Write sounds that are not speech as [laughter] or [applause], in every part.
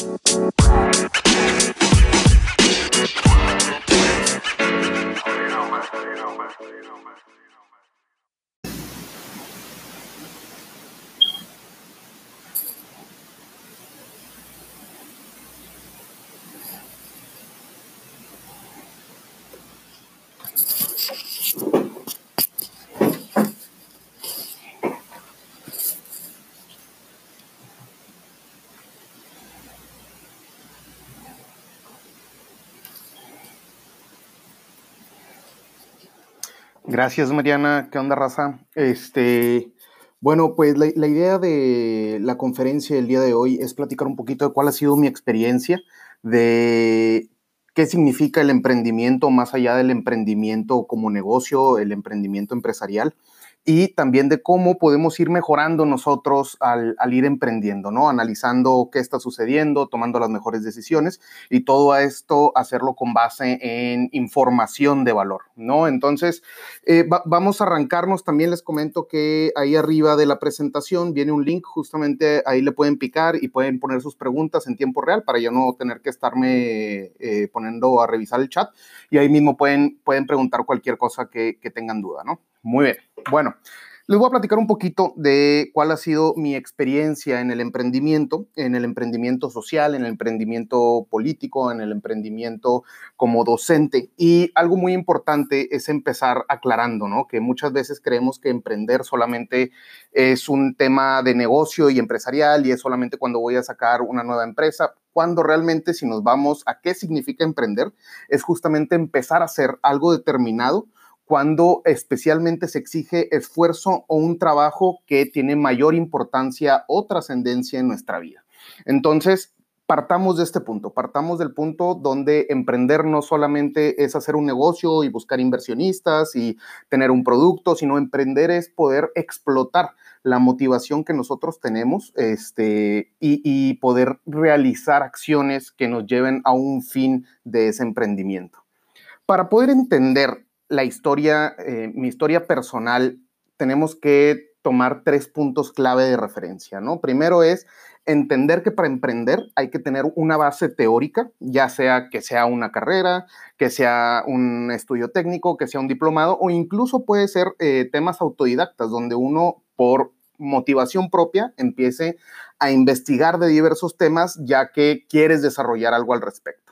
Bye. Gracias, Mariana. ¿Qué onda, raza? Este, bueno, pues la, la, idea de la conferencia del día de hoy es platicar un poquito de cuál ha sido mi experiencia, de qué significa el emprendimiento más allá del emprendimiento como negocio, el emprendimiento empresarial y también de cómo podemos ir mejorando nosotros al, ir emprendiendo, ¿no? Analizando qué está sucediendo, tomando las mejores decisiones y todo esto hacerlo con base en información de valor, ¿no? Entonces, eh, va, vamos a arrancarnos. También les comento que ahí arriba de la presentación viene un link, justamente ahí le pueden picar y pueden poner sus preguntas en tiempo real para yo no tener que estarme eh, poniendo a revisar el chat y ahí mismo pueden, pueden preguntar cualquier cosa que, que tengan duda, ¿no? Muy bien. Bueno, les voy a platicar un poquito de cuál ha sido mi experiencia en el emprendimiento, en el emprendimiento social, en el emprendimiento político, en el emprendimiento como docente. Y algo muy importante es empezar aclarando, ¿no? Que muchas veces creemos que emprender solamente es un tema de negocio y empresarial y es solamente cuando voy a sacar una nueva empresa cuando realmente si nos vamos a qué significa emprender, es justamente empezar a hacer algo determinado cuando especialmente se exige esfuerzo o un trabajo que tiene mayor importancia o trascendencia en nuestra vida. Entonces, partamos de este punto, partamos del punto donde emprender no solamente es hacer un negocio y buscar inversionistas y tener un producto, sino emprender es poder explotar la motivación que nosotros tenemos este, y, y poder realizar acciones que nos lleven a un fin de ese emprendimiento. Para poder entender la historia, eh, mi historia personal, tenemos que tomar tres puntos clave de referencia, ¿no? Primero es entender que para emprender hay que tener una base teórica, ya sea que sea una carrera, que sea un estudio técnico, que sea un diplomado o incluso puede ser eh, temas autodidactas donde uno por motivación propia empiece a investigar de diversos temas ya que quieres desarrollar algo al respecto.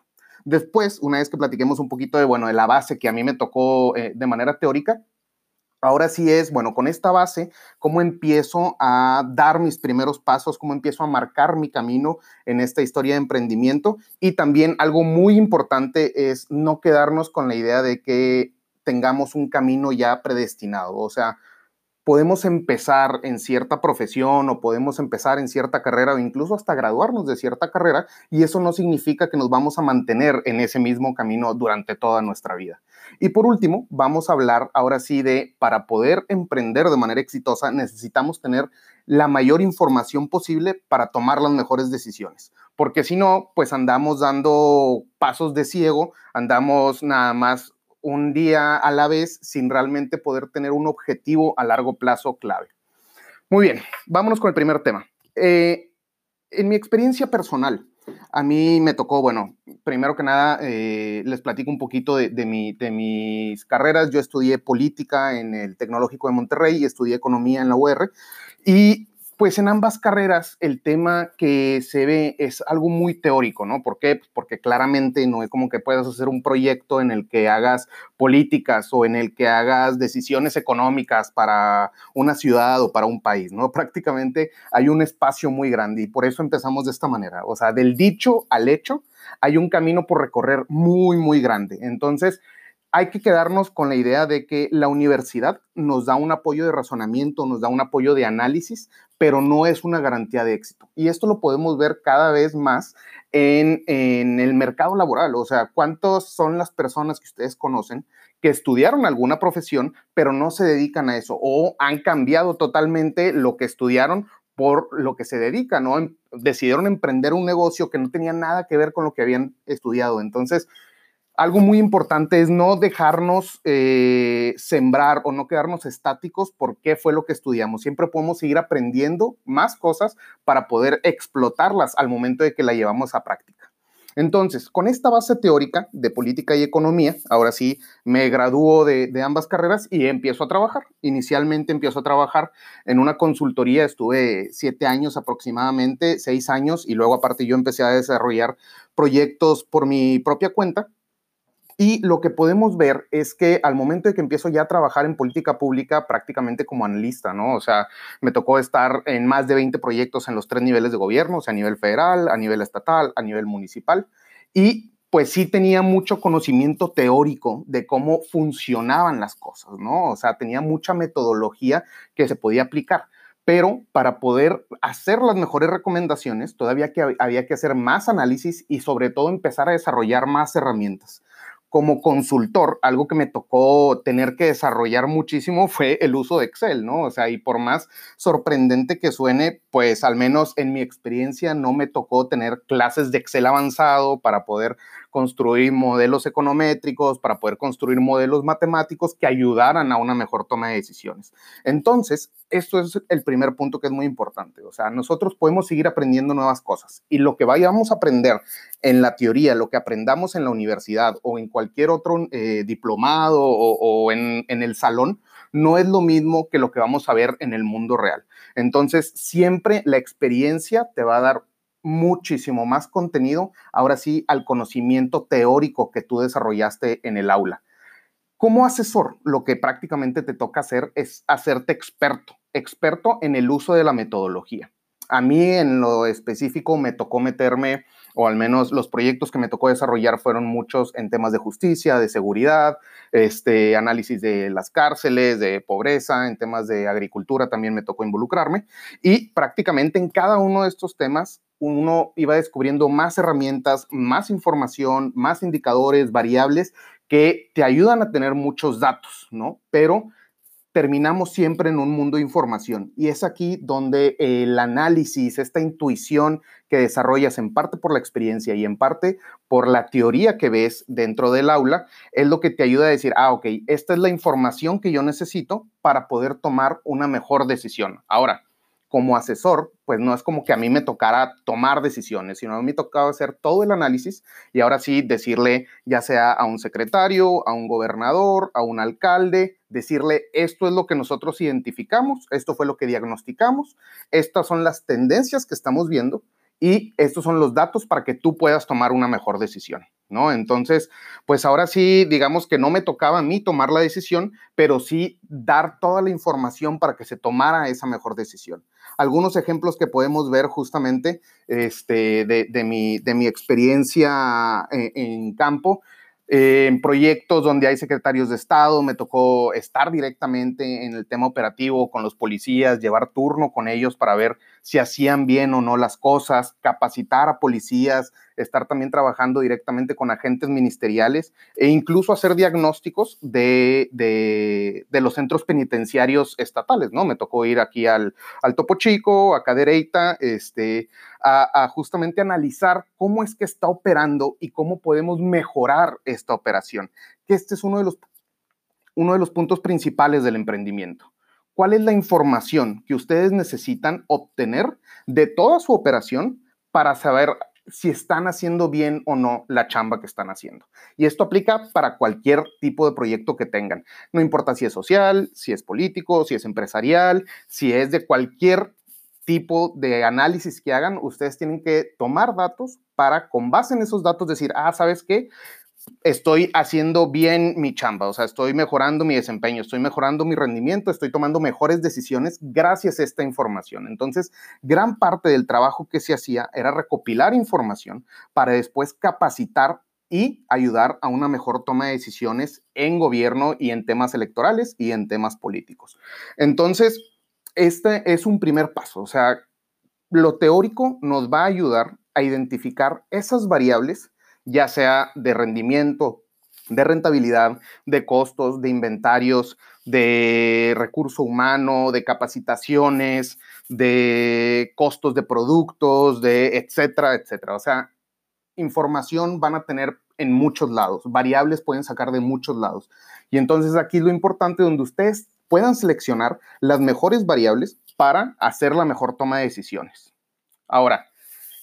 Después, una vez que platiquemos un poquito de, bueno, de la base que a mí me tocó eh, de manera teórica, Ahora sí es, bueno, con esta base, cómo empiezo a dar mis primeros pasos, cómo empiezo a marcar mi camino en esta historia de emprendimiento. Y también algo muy importante es no quedarnos con la idea de que tengamos un camino ya predestinado. O sea, podemos empezar en cierta profesión o podemos empezar en cierta carrera o incluso hasta graduarnos de cierta carrera y eso no significa que nos vamos a mantener en ese mismo camino durante toda nuestra vida. Y por último, vamos a hablar ahora sí de, para poder emprender de manera exitosa, necesitamos tener la mayor información posible para tomar las mejores decisiones. Porque si no, pues andamos dando pasos de ciego, andamos nada más un día a la vez sin realmente poder tener un objetivo a largo plazo clave. Muy bien, vámonos con el primer tema. Eh, en mi experiencia personal, a mí me tocó, bueno, primero que nada, eh, les platico un poquito de, de, de, mis carreras. Yo estudié política en el Tecnológico de Monterrey y estudié economía en la UR. Y pues en ambas carreras el tema que se ve es algo muy teórico, ¿no? ¿Por qué? Pues porque claramente no es como que puedas hacer un proyecto en el que hagas políticas o en el que hagas decisiones económicas para una ciudad o para un país, ¿no? [laughs] Prácticamente hay un espacio muy grande y por eso empezamos de esta manera, o sea, del dicho al hecho hay un camino por recorrer muy, muy grande. Entonces, hay que quedarnos con la idea de que la universidad nos da un apoyo de razonamiento, nos da un apoyo de análisis, pero no es una garantía de éxito. Y esto lo podemos ver cada vez más en, en el mercado laboral. O sea, ¿cuántas son las personas que ustedes conocen que estudiaron alguna profesión, pero no se dedican a eso o han cambiado totalmente lo que estudiaron por lo que se dedican, ¿no? Decidieron emprender un negocio que no tenía nada que ver con lo que habían estudiado. Entonces, algo muy importante es no dejarnos eh, sembrar o no quedarnos estáticos por qué fue lo que estudiamos. Siempre podemos seguir aprendiendo más cosas para poder explotarlas al momento de que la llevamos a práctica. Entonces, con esta base teórica de política y economía, ahora sí me gradúo de, de, ambas carreras y empiezo a trabajar. Inicialmente empiezo a trabajar en una consultoría, estuve siete años aproximadamente, seis años, y luego aparte yo empecé a desarrollar proyectos por mi propia cuenta y lo que podemos ver es que al momento de que empiezo ya a trabajar en política pública prácticamente como analista, ¿no? O sea, me tocó estar en más de 20 proyectos en los tres niveles de gobierno, o sea, a nivel federal, a nivel estatal, a nivel municipal. Y pues sí tenía mucho conocimiento teórico de cómo funcionaban las cosas, ¿no? O sea, tenía mucha metodología que se podía aplicar pero para poder hacer las mejores recomendaciones, todavía que había que hacer más análisis y sobre todo empezar a desarrollar más herramientas como consultor, algo que me tocó tener que desarrollar muchísimo fue el uso de Excel, ¿no? O sea, y por más sorprendente que suene, pues al menos en mi experiencia no me tocó tener clases de Excel avanzado para poder construir modelos econométricos, para poder construir modelos matemáticos que ayudaran a una mejor toma de decisiones. Entonces, esto es el primer punto que es muy importante. O sea, nosotros podemos seguir aprendiendo nuevas cosas y lo que vayamos a aprender en la teoría, lo que aprendamos en la universidad o en cualquier otro eh, diplomado o, en, en el salón, no es lo mismo que lo que vamos a ver en el mundo real. Entonces, siempre la experiencia te va a dar muchísimo más contenido, ahora sí, al conocimiento teórico que tú desarrollaste en el aula. Como asesor, lo que prácticamente te toca hacer es hacerte experto, experto en el uso de la metodología. A mí en lo específico me tocó meterme, o al menos los proyectos que me tocó desarrollar fueron muchos en temas de justicia, de seguridad, este, análisis de las cárceles, de pobreza, en temas de agricultura también me tocó involucrarme. Y prácticamente en cada uno de estos temas uno iba descubriendo más herramientas, más información, más indicadores, variables que te ayudan a tener muchos datos, ¿no? Pero terminamos siempre en un mundo de información y es aquí donde el análisis, esta intuición que desarrollas en parte por la experiencia y en parte por la teoría que ves dentro del aula, es lo que te ayuda a decir, ah, ok, esta es la información que yo necesito para poder tomar una mejor decisión. Ahora, como asesor, pues no es como que a mí me tocara tomar decisiones, sino a mí me tocaba hacer todo el análisis y ahora sí decirle ya sea a un secretario, a un gobernador, a un alcalde, decirle esto es lo que nosotros identificamos, esto fue lo que diagnosticamos, estas son las tendencias que estamos viendo y estos son los datos para que tú puedas tomar una mejor decisión. ¿No? Entonces, pues ahora sí, digamos que no me tocaba a mí tomar la decisión, pero sí dar toda la información para que se tomara esa mejor decisión. Algunos ejemplos que podemos ver justamente este, de, mi, de mi experiencia en, en campo en proyectos donde hay secretarios de Estado, me tocó estar directamente en el tema operativo con los policías, llevar turno con ellos para ver si hacían bien o no las cosas, capacitar a policías, estar también trabajando directamente con agentes ministeriales e incluso hacer diagnósticos de, de, los centros penitenciarios estatales, ¿no? Me tocó ir aquí al, al Topo Chico, a Cadereyta, este, a, a, justamente analizar cómo es que está operando y cómo podemos mejorar esta operación, que este es uno de los, uno de los puntos principales del emprendimiento. ¿Cuál es la información que ustedes necesitan obtener de toda su operación para saber si están haciendo bien o no la chamba que están haciendo. Y esto aplica para cualquier tipo de proyecto que tengan. No importa si es social, si es político, si es empresarial, si es de cualquier tipo de análisis que hagan, ustedes tienen que tomar datos para, con base en esos datos, decir, ah, ¿sabes qué? Estoy haciendo bien mi chamba, o sea, estoy mejorando mi desempeño, estoy mejorando mi rendimiento, estoy tomando mejores decisiones gracias a esta información. Entonces, gran parte del trabajo que se hacía era recopilar información para después capacitar y ayudar a una mejor toma de decisiones en gobierno y en temas electorales y en temas políticos. Entonces, este es un primer paso, o sea, lo teórico nos va a ayudar a identificar esas variables ya sea de rendimiento, de rentabilidad, de costos, de inventarios, de recurso humano, de capacitaciones, de costos de productos, de etcétera, etcétera. O sea, información van a tener en muchos lados, variables pueden sacar de muchos lados. Y entonces aquí lo importante donde ustedes puedan seleccionar las mejores variables para hacer la mejor toma de decisiones. Ahora,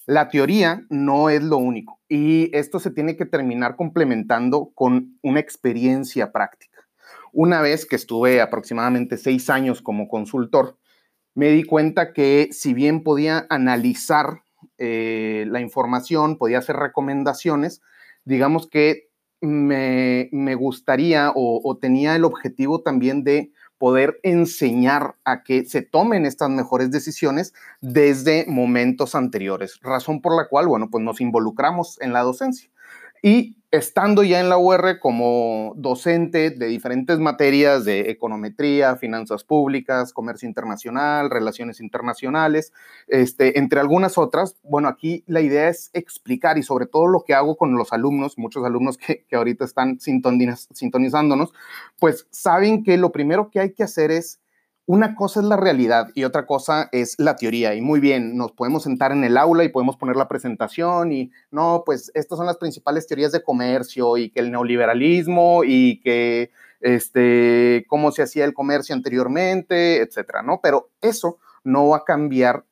la teoría no es lo único y esto se tiene que terminar complementando con una experiencia práctica. Una vez que estuve aproximadamente seis años como consultor, me di cuenta que si bien podía analizar eh, la información, podía hacer recomendaciones, digamos que me, gustaría o, tenía el objetivo también de poder enseñar a que se tomen estas mejores decisiones desde momentos anteriores, razón por la cual, bueno, pues nos involucramos en la docencia. Y estando ya en la UR como docente de diferentes materias de econometría, finanzas públicas, comercio internacional, relaciones internacionales, este, entre algunas otras, bueno, aquí la idea es explicar y sobre todo lo que hago con los alumnos, muchos alumnos que, que ahorita están sintonizándonos, pues saben que lo primero que hay que hacer es una cosa es la realidad y otra cosa es la teoría. Y muy bien, nos podemos sentar en el aula y podemos poner la presentación y no, pues estas son las principales teorías de comercio y que el neoliberalismo y que este, cómo se hacía el comercio anteriormente, etcétera, ¿no? Pero eso no va a cambiar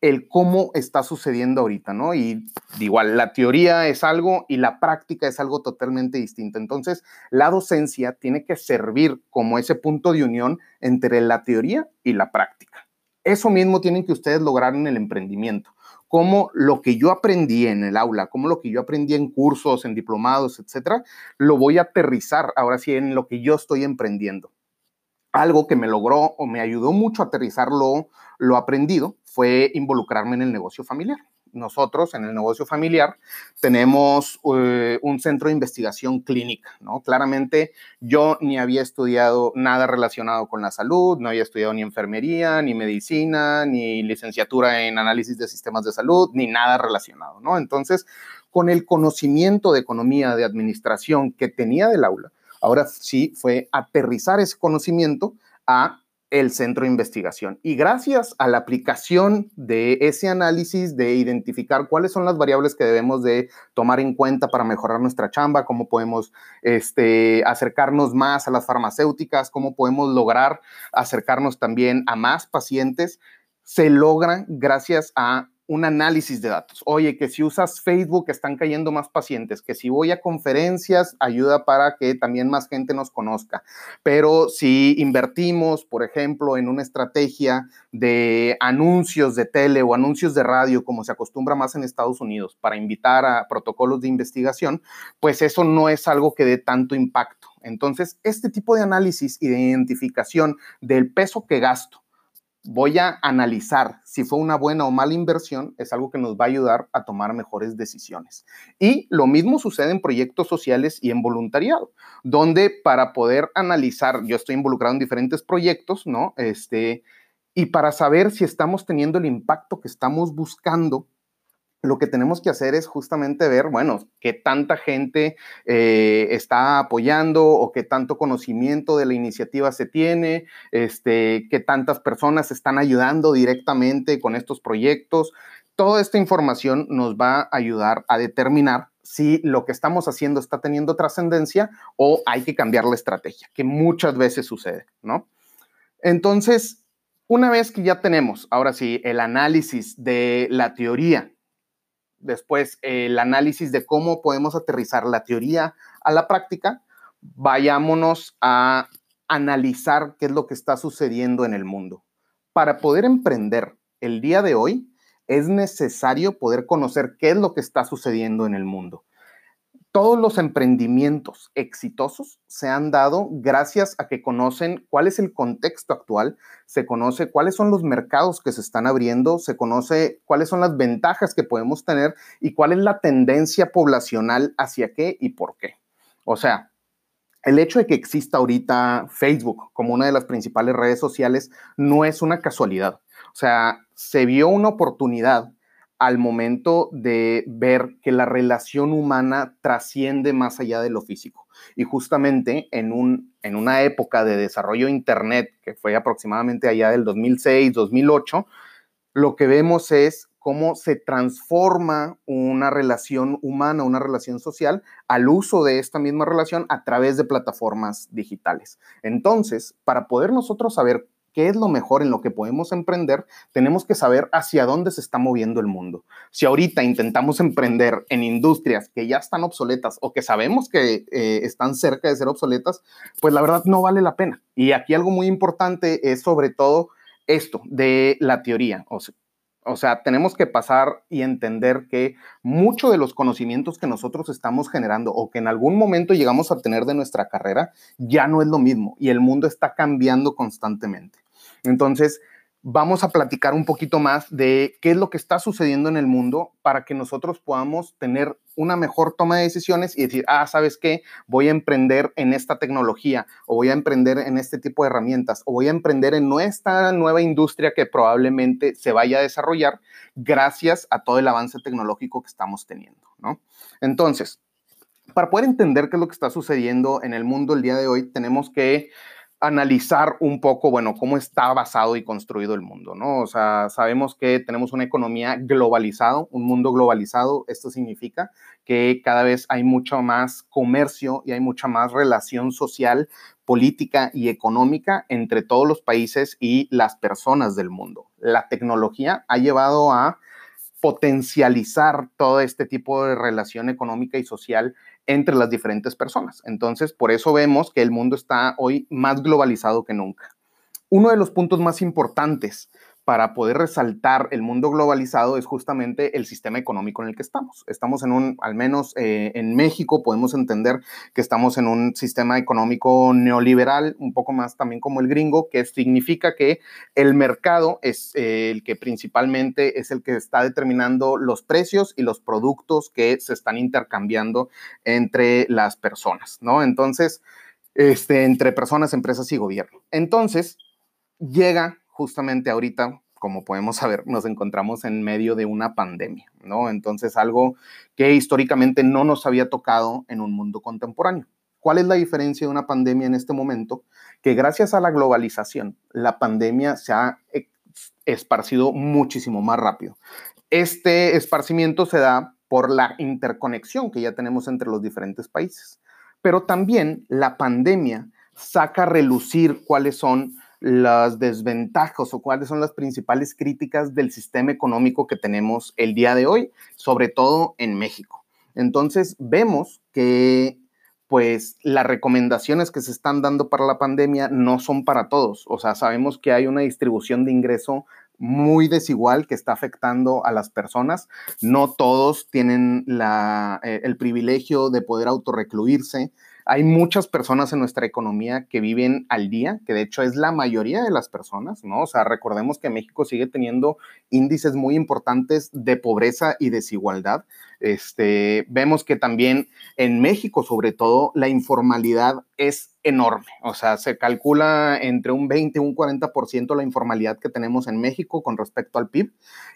el cómo está sucediendo ahorita, ¿no? Y igual, la teoría es algo y la práctica es algo totalmente distinto. Entonces, la docencia tiene que servir como ese punto de unión entre la teoría y la práctica. Eso mismo tienen que ustedes lograr en el emprendimiento. Como lo que yo aprendí en el aula, como lo que yo aprendí en cursos, en diplomados, etcétera, lo voy a aterrizar ahora sí en lo que yo estoy emprendiendo algo que me logró o me ayudó mucho a aterrizar lo, aprendido fue involucrarme en el negocio familiar. Nosotros en el negocio familiar tenemos eh, un centro de investigación clínica, ¿no? Claramente yo ni había estudiado nada relacionado con la salud, no había estudiado ni enfermería, ni medicina, ni licenciatura en análisis de sistemas de salud, ni nada relacionado, ¿no? Entonces, con el conocimiento de economía, de administración que tenía del aula, Ahora sí fue aterrizar ese conocimiento a el centro de investigación. Y gracias a la aplicación de ese análisis, de identificar cuáles son las variables que debemos de tomar en cuenta para mejorar nuestra chamba, cómo podemos este, acercarnos más a las farmacéuticas, cómo podemos lograr acercarnos también a más pacientes, se logra gracias a un análisis de datos. Oye, que si usas Facebook están cayendo más pacientes, que si voy a conferencias ayuda para que también más gente nos conozca. Pero si invertimos, por ejemplo, en una estrategia de anuncios de tele o anuncios de radio, como se acostumbra más en Estados Unidos, para invitar a protocolos de investigación, pues eso no es algo que dé tanto impacto. Entonces, este tipo de análisis y de identificación del peso que gasto voy a analizar si fue una buena o mala inversión, es algo que nos va a ayudar a tomar mejores decisiones. Y lo mismo sucede en proyectos sociales y en voluntariado, donde para poder analizar, yo estoy involucrado en diferentes proyectos, ¿no? Este, y para saber si estamos teniendo el impacto que estamos buscando, lo que tenemos que hacer es justamente ver, bueno, qué tanta gente eh, está apoyando o qué tanto conocimiento de la iniciativa se tiene, este, qué tantas personas están ayudando directamente con estos proyectos. Toda esta información nos va a ayudar a determinar si lo que estamos haciendo está teniendo trascendencia o hay que cambiar la estrategia, que muchas veces sucede, ¿no? Entonces, una vez que ya tenemos, ahora sí, el análisis de la teoría después el análisis de cómo podemos aterrizar la teoría a la práctica, vayámonos a analizar qué es lo que está sucediendo en el mundo. Para poder emprender el día de hoy, es necesario poder conocer qué es lo que está sucediendo en el mundo todos los emprendimientos exitosos se han dado gracias a que conocen cuál es el contexto actual, se conoce cuáles son los mercados que se están abriendo, se conoce cuáles son las ventajas que podemos tener y cuál es la tendencia poblacional hacia qué y por qué. O sea, el hecho de que exista ahorita Facebook como una de las principales redes sociales no es una casualidad. O sea, se vio una oportunidad al momento de ver que la relación humana trasciende más allá de lo físico. Y justamente en, un, en una época de desarrollo de Internet, que fue aproximadamente allá del 2006, 2008, lo que vemos es cómo se transforma una relación humana, una relación social, al uso de esta misma relación a través de plataformas digitales. Entonces, para poder nosotros saber qué es lo mejor en lo que podemos emprender, tenemos que saber hacia dónde se está moviendo el mundo. Si ahorita intentamos emprender en industrias que ya están obsoletas o que sabemos que eh, están cerca de ser obsoletas, pues la verdad no vale la pena. Y aquí algo muy importante es sobre todo esto de la teoría. O sea, o sea, tenemos que pasar y entender que mucho de los conocimientos que nosotros estamos generando o que en algún momento llegamos a tener de nuestra carrera ya no es lo mismo y el mundo está cambiando constantemente. Entonces, vamos a platicar un poquito más de qué es lo que está sucediendo en el mundo para que nosotros podamos tener una mejor toma de decisiones y decir, ah, ¿sabes qué? Voy a emprender en esta tecnología o voy a emprender en este tipo de herramientas o voy a emprender en nuestra nueva industria que probablemente se vaya a desarrollar gracias a todo el avance tecnológico que estamos teniendo, ¿no? Entonces, para poder entender qué es lo que está sucediendo en el mundo el día de hoy, tenemos que analizar un poco, bueno, cómo está basado y construido el mundo, ¿no? O sea, sabemos que tenemos una economía globalizada, un mundo globalizado. Esto significa que cada vez hay mucho más comercio y hay mucha más relación social, política y económica entre todos los países y las personas del mundo. La tecnología ha llevado a potencializar todo este tipo de relación económica y social entre las diferentes personas. Entonces, por eso vemos que el mundo está hoy más globalizado que nunca. Uno de los puntos más importantes para poder resaltar el mundo globalizado es justamente el sistema económico en el que estamos. Estamos en un, al menos eh, en México, podemos entender que estamos en un sistema económico neoliberal, un poco más también como el gringo, que significa que el mercado es eh, el que principalmente es el que está determinando los precios y los productos que se están intercambiando entre las personas, ¿no? Entonces, este, entre personas, empresas y gobierno. Entonces, llega justamente ahorita, como podemos saber, nos encontramos en medio de una pandemia, ¿no? Entonces, algo que históricamente no nos había tocado en un mundo contemporáneo. ¿Cuál es la diferencia de una pandemia en este momento? Que gracias a la globalización, la pandemia se ha esparcido muchísimo más rápido. Este esparcimiento se da por la interconexión que ya tenemos entre los diferentes países, pero también la pandemia saca a relucir cuáles son las desventajas o cuáles son las principales críticas del sistema económico que tenemos el día de hoy, sobre todo en México. Entonces, vemos que pues las recomendaciones que se están dando para la pandemia no son para todos. O sea, sabemos que hay una distribución de ingreso muy desigual que está afectando a las personas. No todos tienen la, eh, el privilegio de poder autorrecluirse. Hay muchas personas en nuestra economía que viven al día, que de hecho es la mayoría de las personas, ¿no? O sea, recordemos que México sigue teniendo índices muy importantes de pobreza y desigualdad. Este, vemos que también en México, sobre todo, la informalidad es enorme. O sea, se calcula entre un 20 y un 40% la informalidad que tenemos en México con respecto al PIB.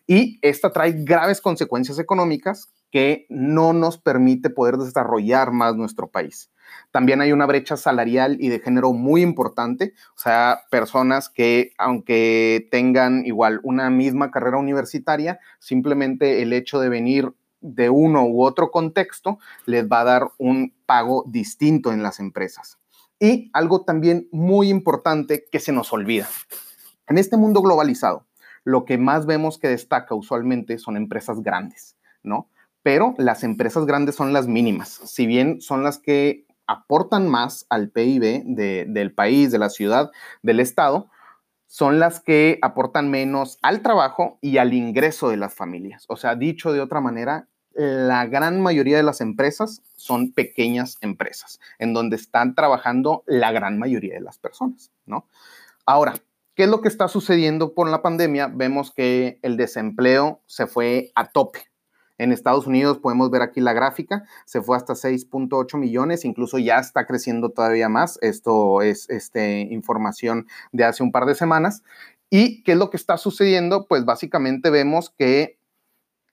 Y esta trae graves consecuencias económicas que no nos permite poder desarrollar más nuestro país. También hay una brecha salarial y de género muy importante, o sea, personas que aunque tengan igual una misma carrera universitaria, simplemente el hecho de venir de uno u otro contexto les va a dar un pago distinto en las empresas. Y algo también muy importante que se nos olvida. En este mundo globalizado, lo que más vemos que destaca usualmente son empresas grandes, ¿no? Pero las empresas grandes son las mínimas, si bien son las que aportan más al PIB del país, de la ciudad, del estado, son las que aportan menos al trabajo y al ingreso de las familias. O sea, dicho de otra manera, la gran mayoría de las empresas son pequeñas empresas, en donde están trabajando la gran mayoría de las personas, ¿no? Ahora, ¿qué es lo que está sucediendo por la pandemia? Vemos que el desempleo se fue a tope. En Estados Unidos podemos ver aquí la gráfica, se fue hasta 6.8 millones, incluso ya está creciendo todavía más. Esto es este, información de hace un par de semanas. ¿Y qué es lo que está sucediendo? Pues básicamente vemos que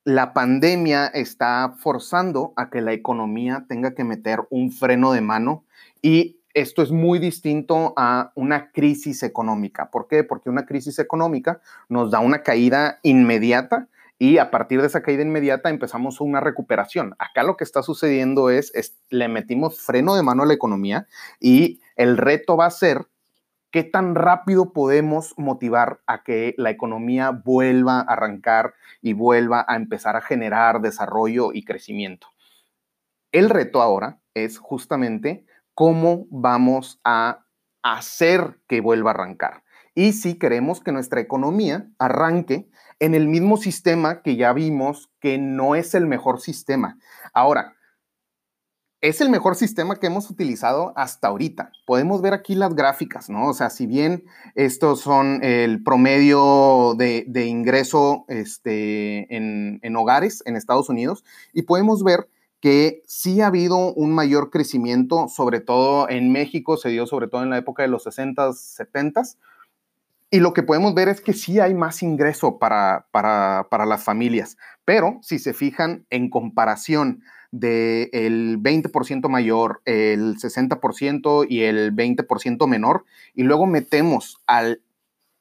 la pandemia está forzando a que la economía tenga que meter un freno de mano y esto es muy distinto a una crisis económica. ¿Por qué? Porque una crisis económica nos da una caída inmediata y a partir de esa caída inmediata empezamos una recuperación. Acá lo que está sucediendo es, es le metimos freno de mano a la economía y el reto va a ser qué tan rápido podemos motivar a que la economía vuelva a arrancar y vuelva a empezar a generar desarrollo y crecimiento. El reto ahora es justamente cómo vamos a hacer que vuelva a arrancar. Y si queremos que nuestra economía arranque en el mismo sistema que ya vimos que no es el mejor sistema. Ahora, es el mejor sistema que hemos utilizado hasta ahorita. Podemos ver aquí las gráficas, ¿no? O sea, si bien estos son el promedio de, ingreso este, en, en, hogares en Estados Unidos, y podemos ver que sí ha habido un mayor crecimiento, sobre todo en México, se dio sobre todo en la época de los 60s, 70s, y lo que podemos ver es que sí hay más ingreso para, para, las familias, pero si se fijan en comparación del 20% mayor, el 60% y el 20% menor, y luego metemos al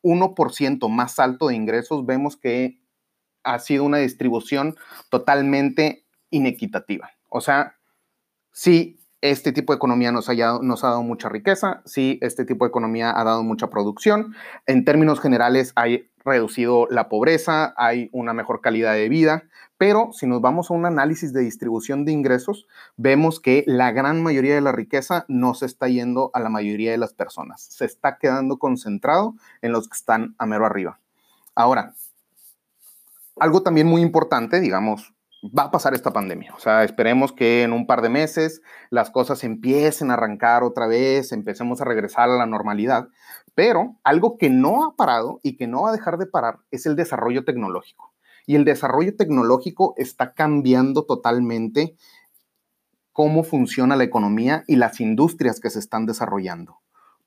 1% más alto de ingresos, vemos que ha sido una distribución totalmente inequitativa. O sea, sí este tipo de economía nos, ha dado mucha riqueza, sí, este tipo de economía ha dado mucha producción. En términos generales, hay reducido la pobreza, hay una mejor calidad de vida, pero si nos vamos a un análisis de distribución de ingresos, vemos que la gran mayoría de la riqueza no se está yendo a la mayoría de las personas, se está quedando concentrado en los que están a mero arriba. Ahora, algo también muy importante, digamos, va a pasar esta pandemia. O sea, esperemos que en un par de meses las cosas empiecen a arrancar otra vez, empecemos a regresar a la normalidad. Pero algo que no ha parado y que no va a dejar de parar es el desarrollo tecnológico. Y el desarrollo tecnológico está cambiando totalmente cómo funciona la economía y las industrias que se están desarrollando.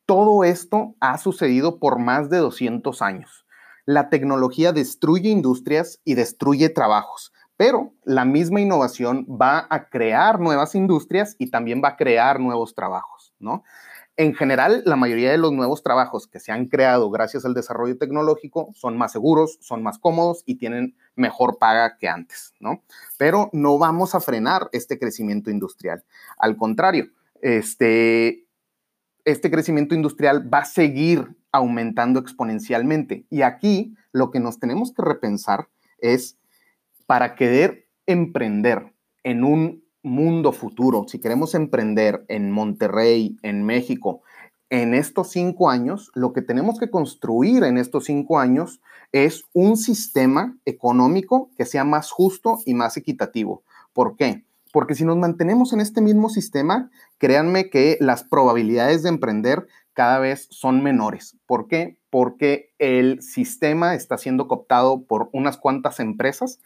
Todo esto ha sucedido por más de 200 años. La tecnología destruye industrias y destruye trabajos pero la misma innovación va a crear nuevas industrias y también va a crear nuevos trabajos, ¿no? En general, la mayoría de los nuevos trabajos que se han creado gracias al desarrollo tecnológico son más seguros, son más cómodos y tienen mejor paga que antes, ¿no? Pero no vamos a frenar este crecimiento industrial. Al contrario, este, este crecimiento industrial va a seguir aumentando exponencialmente. Y aquí lo que nos tenemos que repensar es para querer emprender en un mundo futuro, si queremos emprender en Monterrey, en México, en estos cinco años, lo que tenemos que construir en estos cinco años es un sistema económico que sea más justo y más equitativo. ¿Por qué? Porque si nos mantenemos en este mismo sistema, créanme que las probabilidades de emprender cada vez son menores. ¿Por qué? Porque el sistema está siendo cooptado por unas cuantas empresas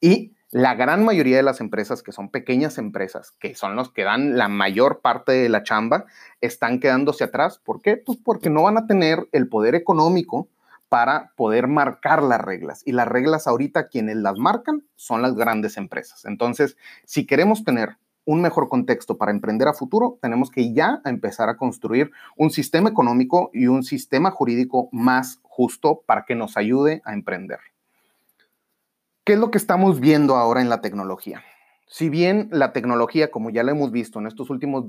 y la gran mayoría de las empresas, que son pequeñas empresas, que son los que dan la mayor parte de la chamba, están quedándose atrás. ¿Por qué? Pues porque no van a tener el poder económico para poder marcar las reglas. Y las reglas ahorita quienes las marcan son las grandes empresas. Entonces, si queremos tener un mejor contexto para emprender a futuro, tenemos que ya empezar a construir un sistema económico y un sistema jurídico más justo para que nos ayude a emprender. ¿Qué es lo que estamos viendo ahora en la tecnología? Si bien la tecnología, como ya lo hemos visto en estos últimos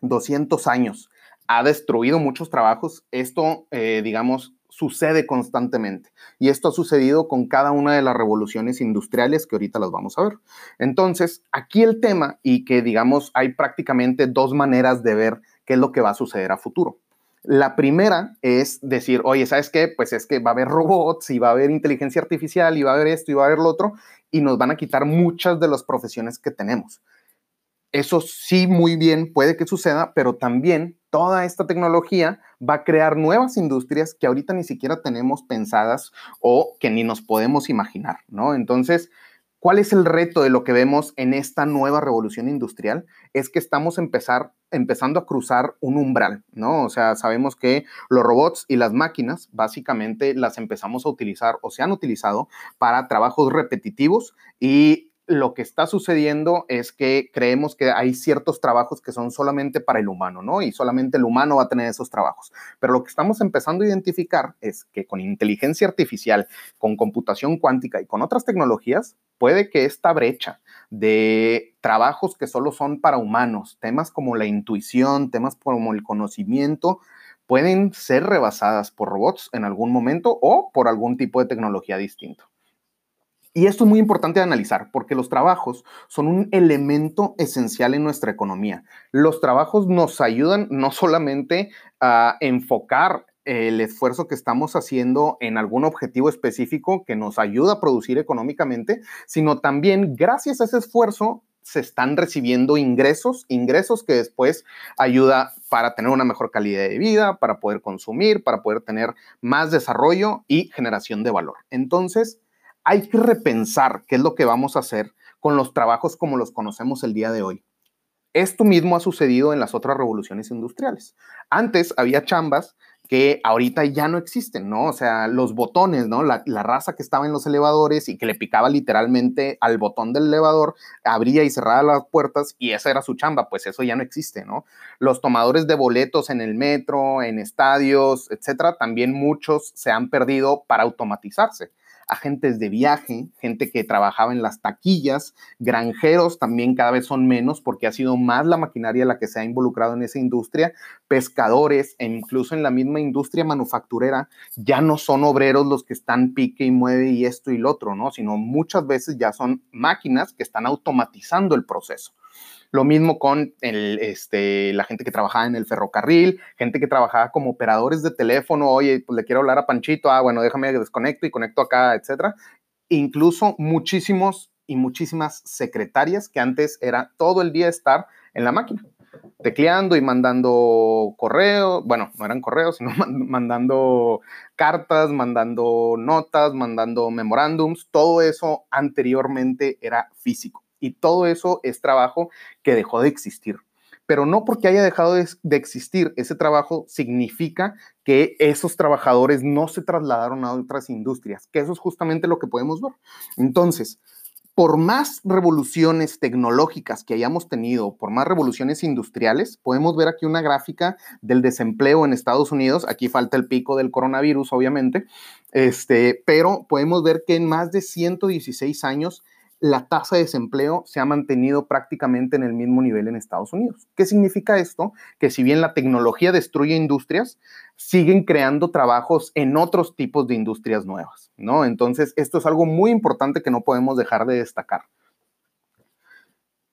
200 años, ha destruido muchos trabajos, esto, eh, digamos, sucede constantemente. Y esto ha sucedido con cada una de las revoluciones industriales que ahorita las vamos a ver. Entonces, aquí el tema y que digamos hay prácticamente dos maneras de ver qué es lo que va a suceder a futuro. La primera es decir, oye, ¿sabes qué? Pues es que va a haber robots y va a haber inteligencia artificial y va a haber esto y va a haber lo otro y nos van a quitar muchas de las profesiones que tenemos. Eso sí, muy bien, puede que suceda, pero también toda esta tecnología va a crear nuevas industrias que ahorita ni siquiera tenemos pensadas o que ni nos podemos imaginar, ¿no? Entonces, ¿cuál es el reto de lo que vemos en esta nueva revolución industrial? Es que estamos empezar, empezando a cruzar un umbral, ¿no? O sea, sabemos que los robots y las máquinas básicamente las empezamos a utilizar o se han utilizado para trabajos repetitivos y lo que está sucediendo es que creemos que hay ciertos trabajos que son solamente para el humano, ¿no? Y solamente el humano va a tener esos trabajos. Pero lo que estamos empezando a identificar es que con inteligencia artificial, con computación cuántica y con otras tecnologías, puede que esta brecha de trabajos que solo son para humanos, temas como la intuición, temas como el conocimiento, pueden ser rebasadas por robots en algún momento o por algún tipo de tecnología distinto. Y esto es muy importante de analizar porque los trabajos son un elemento esencial en nuestra economía. Los trabajos nos ayudan no solamente a enfocar el esfuerzo que estamos haciendo en algún objetivo específico que nos ayuda a producir económicamente, sino también gracias a ese esfuerzo se están recibiendo ingresos, ingresos que después ayuda para tener una mejor calidad de vida, para poder consumir, para poder tener más desarrollo y generación de valor. Entonces, hay que repensar qué es lo que vamos a hacer con los trabajos como los conocemos el día de hoy. Esto mismo ha sucedido en las otras revoluciones industriales. Antes había chambas que ahorita ya no existen, ¿no? O sea, los botones, ¿no? La, raza que estaba en los elevadores y que le picaba literalmente al botón del elevador, abría y cerraba las puertas y esa era su chamba, pues eso ya no existe, ¿no? Los tomadores de boletos en el metro, en estadios, etcétera, también muchos se han perdido para automatizarse agentes de viaje, gente que trabajaba en las taquillas, granjeros también cada vez son menos porque ha sido más la maquinaria la que se ha involucrado en esa industria, pescadores e incluso en la misma industria manufacturera ya no son obreros los que están pique y mueve y esto y lo otro, ¿no? Sino muchas veces ya son máquinas que están automatizando el proceso. Lo mismo con el, este, la gente que trabajaba en el ferrocarril, gente que trabajaba como operadores de teléfono, oye, pues le quiero hablar a Panchito, ah, bueno, déjame desconecto y conecto acá, etcétera. Incluso muchísimos y muchísimas secretarias que antes era todo el día estar en la máquina, tecleando y mandando correos, bueno, no eran correos, sino [laughs] mandando cartas, mandando notas, mandando memorándums, todo eso anteriormente era físico. Y todo eso es trabajo que dejó de existir. Pero no porque haya dejado de, existir ese trabajo significa que esos trabajadores no se trasladaron a otras industrias, que eso es justamente lo que podemos ver. Entonces, por más revoluciones tecnológicas que hayamos tenido, por más revoluciones industriales, podemos ver aquí una gráfica del desempleo en Estados Unidos. Aquí falta el pico del coronavirus, obviamente, este, pero podemos ver que en más de 116 años la tasa de desempleo se ha mantenido prácticamente en el mismo nivel en Estados Unidos. ¿Qué significa esto? Que si bien la tecnología destruye industrias, siguen creando trabajos en otros tipos de industrias nuevas, ¿no? Entonces, esto es algo muy importante que no podemos dejar de destacar.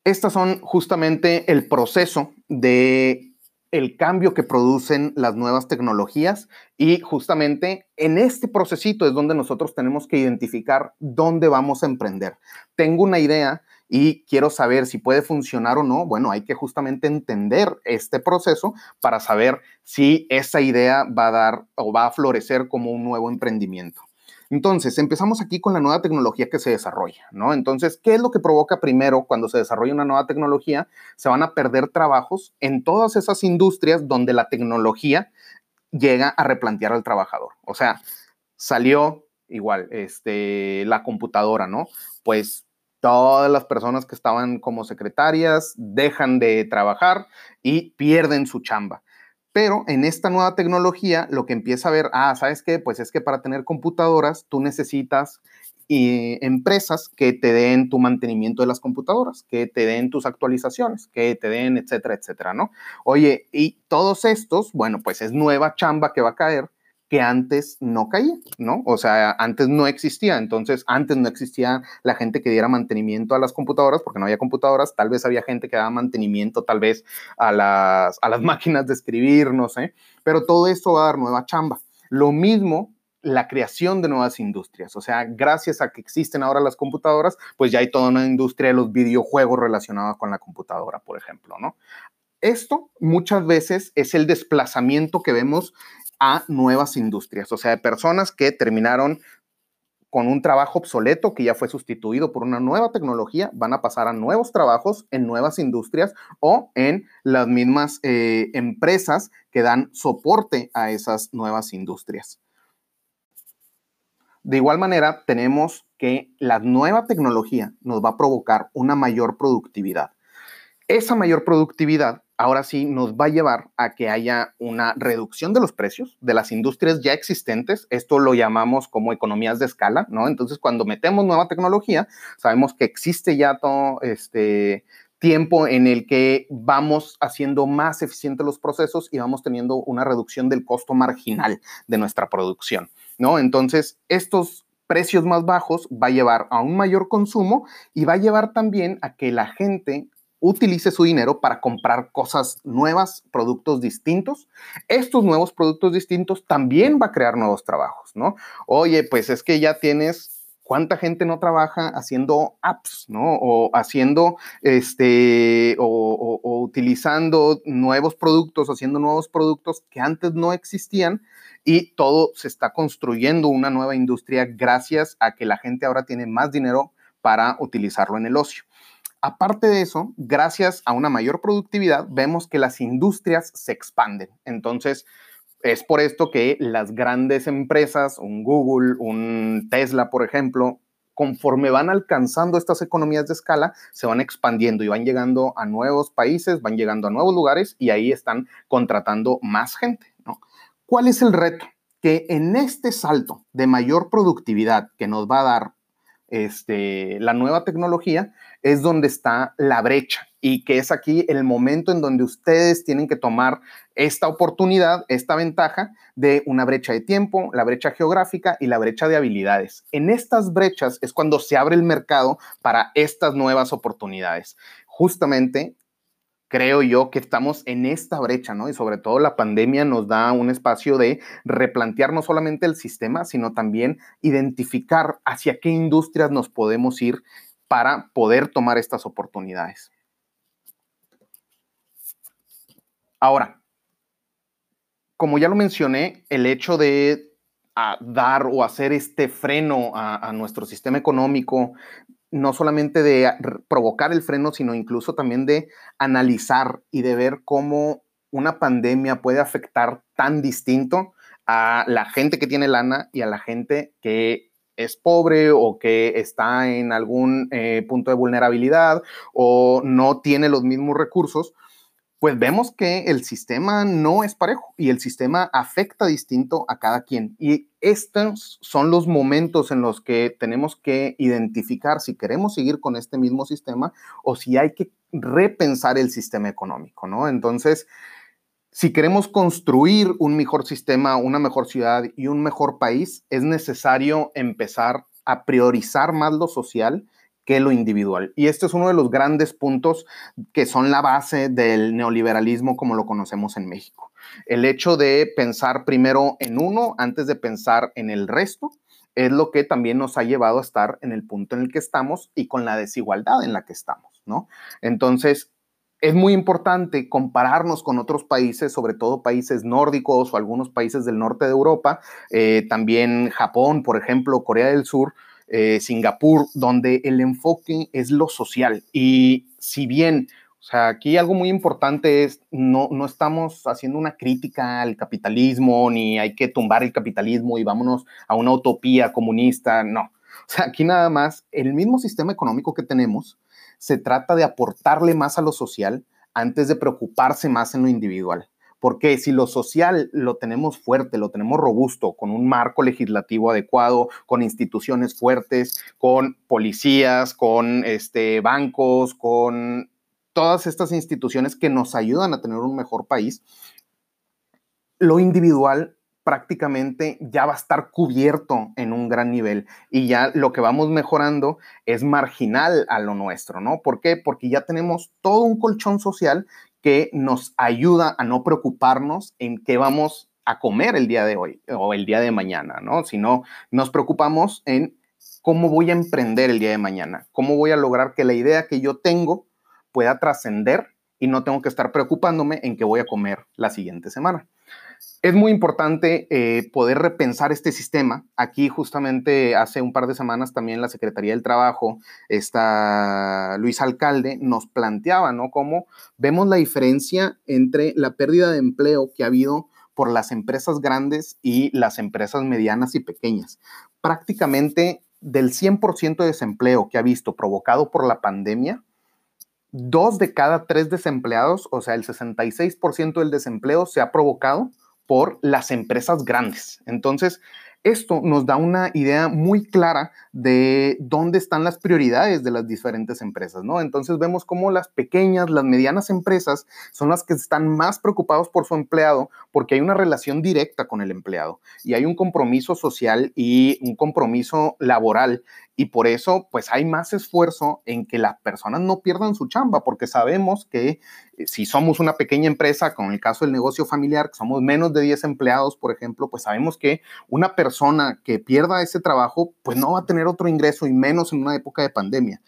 Estas son justamente el proceso de el cambio que producen las nuevas tecnologías y justamente en este procesito es donde nosotros tenemos que identificar dónde vamos a emprender. Tengo una idea y quiero saber si puede funcionar o no. Bueno, hay que justamente entender este proceso para saber si esa idea va a dar o va a florecer como un nuevo emprendimiento. Entonces, empezamos aquí con la nueva tecnología que se desarrolla, ¿no? Entonces, ¿qué es lo que provoca primero cuando se desarrolla una nueva tecnología? Se van a perder trabajos en todas esas industrias donde la tecnología llega a replantear al trabajador. O sea, salió igual, este, la computadora, ¿no? Pues todas las personas que estaban como secretarias dejan de trabajar y pierden su chamba. Pero en esta nueva tecnología, lo que empieza a ver, ah, ¿sabes qué? Pues es que para tener computadoras, tú necesitas empresas que te den tu mantenimiento de las computadoras, que te den tus actualizaciones, que te den, etcétera, etcétera, ¿no? Oye, y todos estos, bueno, pues es nueva chamba que va a caer antes no caía, ¿no? O sea, antes no existía, entonces antes no existía la gente que diera mantenimiento a las computadoras, porque no había computadoras, tal vez había gente que daba mantenimiento tal vez a las, a las [laughs] máquinas de escribir, no sé, pero todo esto va a dar nueva chamba. Lo mismo la creación de nuevas industrias. O sea, gracias a que existen ahora las computadoras, pues ya hay toda una industria de los videojuegos relacionados con la computadora, por ejemplo, ¿no? Esto muchas veces es el desplazamiento que vemos a nuevas industrias, o sea, de personas que terminaron con un trabajo obsoleto que ya fue sustituido por una nueva tecnología, van a pasar a nuevos trabajos en nuevas industrias o en las mismas eh, empresas que dan soporte a esas nuevas industrias. De igual manera, tenemos que la nueva tecnología nos va a provocar una mayor productividad. Esa mayor productividad ahora sí nos va a llevar a que haya una reducción de los precios de las industrias ya existentes. Esto lo llamamos como economías de escala, ¿no? Entonces, cuando metemos nueva tecnología, sabemos que existe ya todo este tiempo en el que vamos haciendo más eficientes los procesos y vamos teniendo una reducción del costo marginal de nuestra producción, ¿no? Entonces, estos precios más bajos va a llevar a un mayor consumo y va a llevar también a que la gente utilice su dinero para comprar cosas nuevas, productos distintos. Estos nuevos productos distintos también va a crear nuevos trabajos, ¿no? Oye, pues es que ya tienes ¿Cuánta gente no trabaja haciendo apps, ¿no? O haciendo, este, o, o, utilizando nuevos productos, haciendo nuevos productos que antes no existían y todo se está construyendo una nueva industria gracias a que la gente ahora tiene más dinero para utilizarlo en el ocio. Aparte de eso, gracias a una mayor productividad, vemos que las industrias se expanden. Entonces, es por esto que las grandes empresas, un Google, un Tesla, por ejemplo, conforme van alcanzando estas economías de escala, se van expandiendo y van llegando a nuevos países, van llegando a nuevos lugares y ahí están contratando más gente. ¿Cuál es el reto? Que en este salto de mayor productividad que nos va a dar este, la nueva tecnología, es donde está la brecha y que es aquí el momento en donde ustedes tienen que tomar esta oportunidad, esta ventaja de una brecha de tiempo, la brecha geográfica y la brecha de habilidades. En estas brechas es cuando se abre el mercado para estas nuevas oportunidades. Justamente creo yo que estamos en esta brecha, ¿no? Y sobre todo la pandemia nos da un espacio de replantear no solamente el sistema, sino también identificar hacia qué industrias nos podemos ir para poder tomar estas oportunidades. Ahora, como ya lo mencioné, el hecho de ah, dar o hacer este freno a, nuestro sistema económico, no solamente de provocar el freno, sino incluso también de analizar y de ver cómo una pandemia puede afectar tan distinto a la gente que tiene lana y a la gente que es pobre o que está en algún eh, punto de vulnerabilidad o no tiene los mismos recursos, pues vemos que el sistema no es parejo y el sistema afecta distinto a cada quien. Y estos son los momentos en los que tenemos que identificar si queremos seguir con este mismo sistema o si hay que repensar el sistema económico, ¿no? Entonces, si queremos construir un mejor sistema, una mejor ciudad y un mejor país, es necesario empezar a priorizar más lo social que lo individual. Y este es uno de los grandes puntos que son la base del neoliberalismo como lo conocemos en México. El hecho de pensar primero en uno antes de pensar en el resto es lo que también nos ha llevado a estar en el punto en el que estamos y con la desigualdad en la que estamos, ¿no? Entonces, es muy importante compararnos con otros países, sobre todo países nórdicos o algunos países del norte de Europa, eh, también Japón, por ejemplo, Corea del Sur, eh, Singapur, donde el enfoque es lo social. Y si bien, o sea, aquí algo muy importante es, no, no estamos haciendo una crítica al capitalismo, ni hay que tumbar el capitalismo y vámonos a una utopía comunista, no. O sea, aquí nada más, el mismo sistema económico que tenemos, se trata de aportarle más a lo social antes de preocuparse más en lo individual. Porque si lo social lo tenemos fuerte, lo tenemos robusto, con un marco legislativo adecuado, con instituciones fuertes, con policías, con este, bancos, con todas estas instituciones que nos ayudan a tener un mejor país, lo individual prácticamente ya va a estar cubierto en un gran nivel y ya lo que vamos mejorando es marginal a lo nuestro, ¿no? ¿Por qué? Porque ya tenemos todo un colchón social que nos ayuda a no preocuparnos en qué vamos a comer el día de hoy o el día de mañana, ¿no? Sino nos preocupamos en cómo voy a emprender el día de mañana, cómo voy a lograr que la idea que yo tengo pueda trascender y no tengo que estar preocupándome en qué voy a comer la siguiente semana. Es muy importante eh, poder repensar este sistema. Aquí justamente hace un par de semanas también la Secretaría del Trabajo, está Luis Alcalde, nos planteaba, ¿no? Cómo vemos la diferencia entre la pérdida de empleo que ha habido por las empresas grandes y las empresas medianas y pequeñas. Prácticamente del 100% de desempleo que ha visto provocado por la pandemia, dos de cada tres desempleados, o sea, el 66% del desempleo se ha provocado por las empresas grandes. Entonces, esto nos da una idea muy clara de dónde están las prioridades de las diferentes empresas, ¿no? Entonces vemos cómo las pequeñas, las medianas empresas son las que están más preocupados por su empleado porque hay una relación directa con el empleado y hay un compromiso social y un compromiso laboral y por eso pues hay más esfuerzo en que las personas no pierdan su chamba porque sabemos que eh, si somos una pequeña empresa, con el caso del negocio familiar, que somos menos de 10 empleados, por ejemplo, pues sabemos que una persona que pierda ese trabajo, pues no va a tener otro ingreso y menos en una época de pandemia.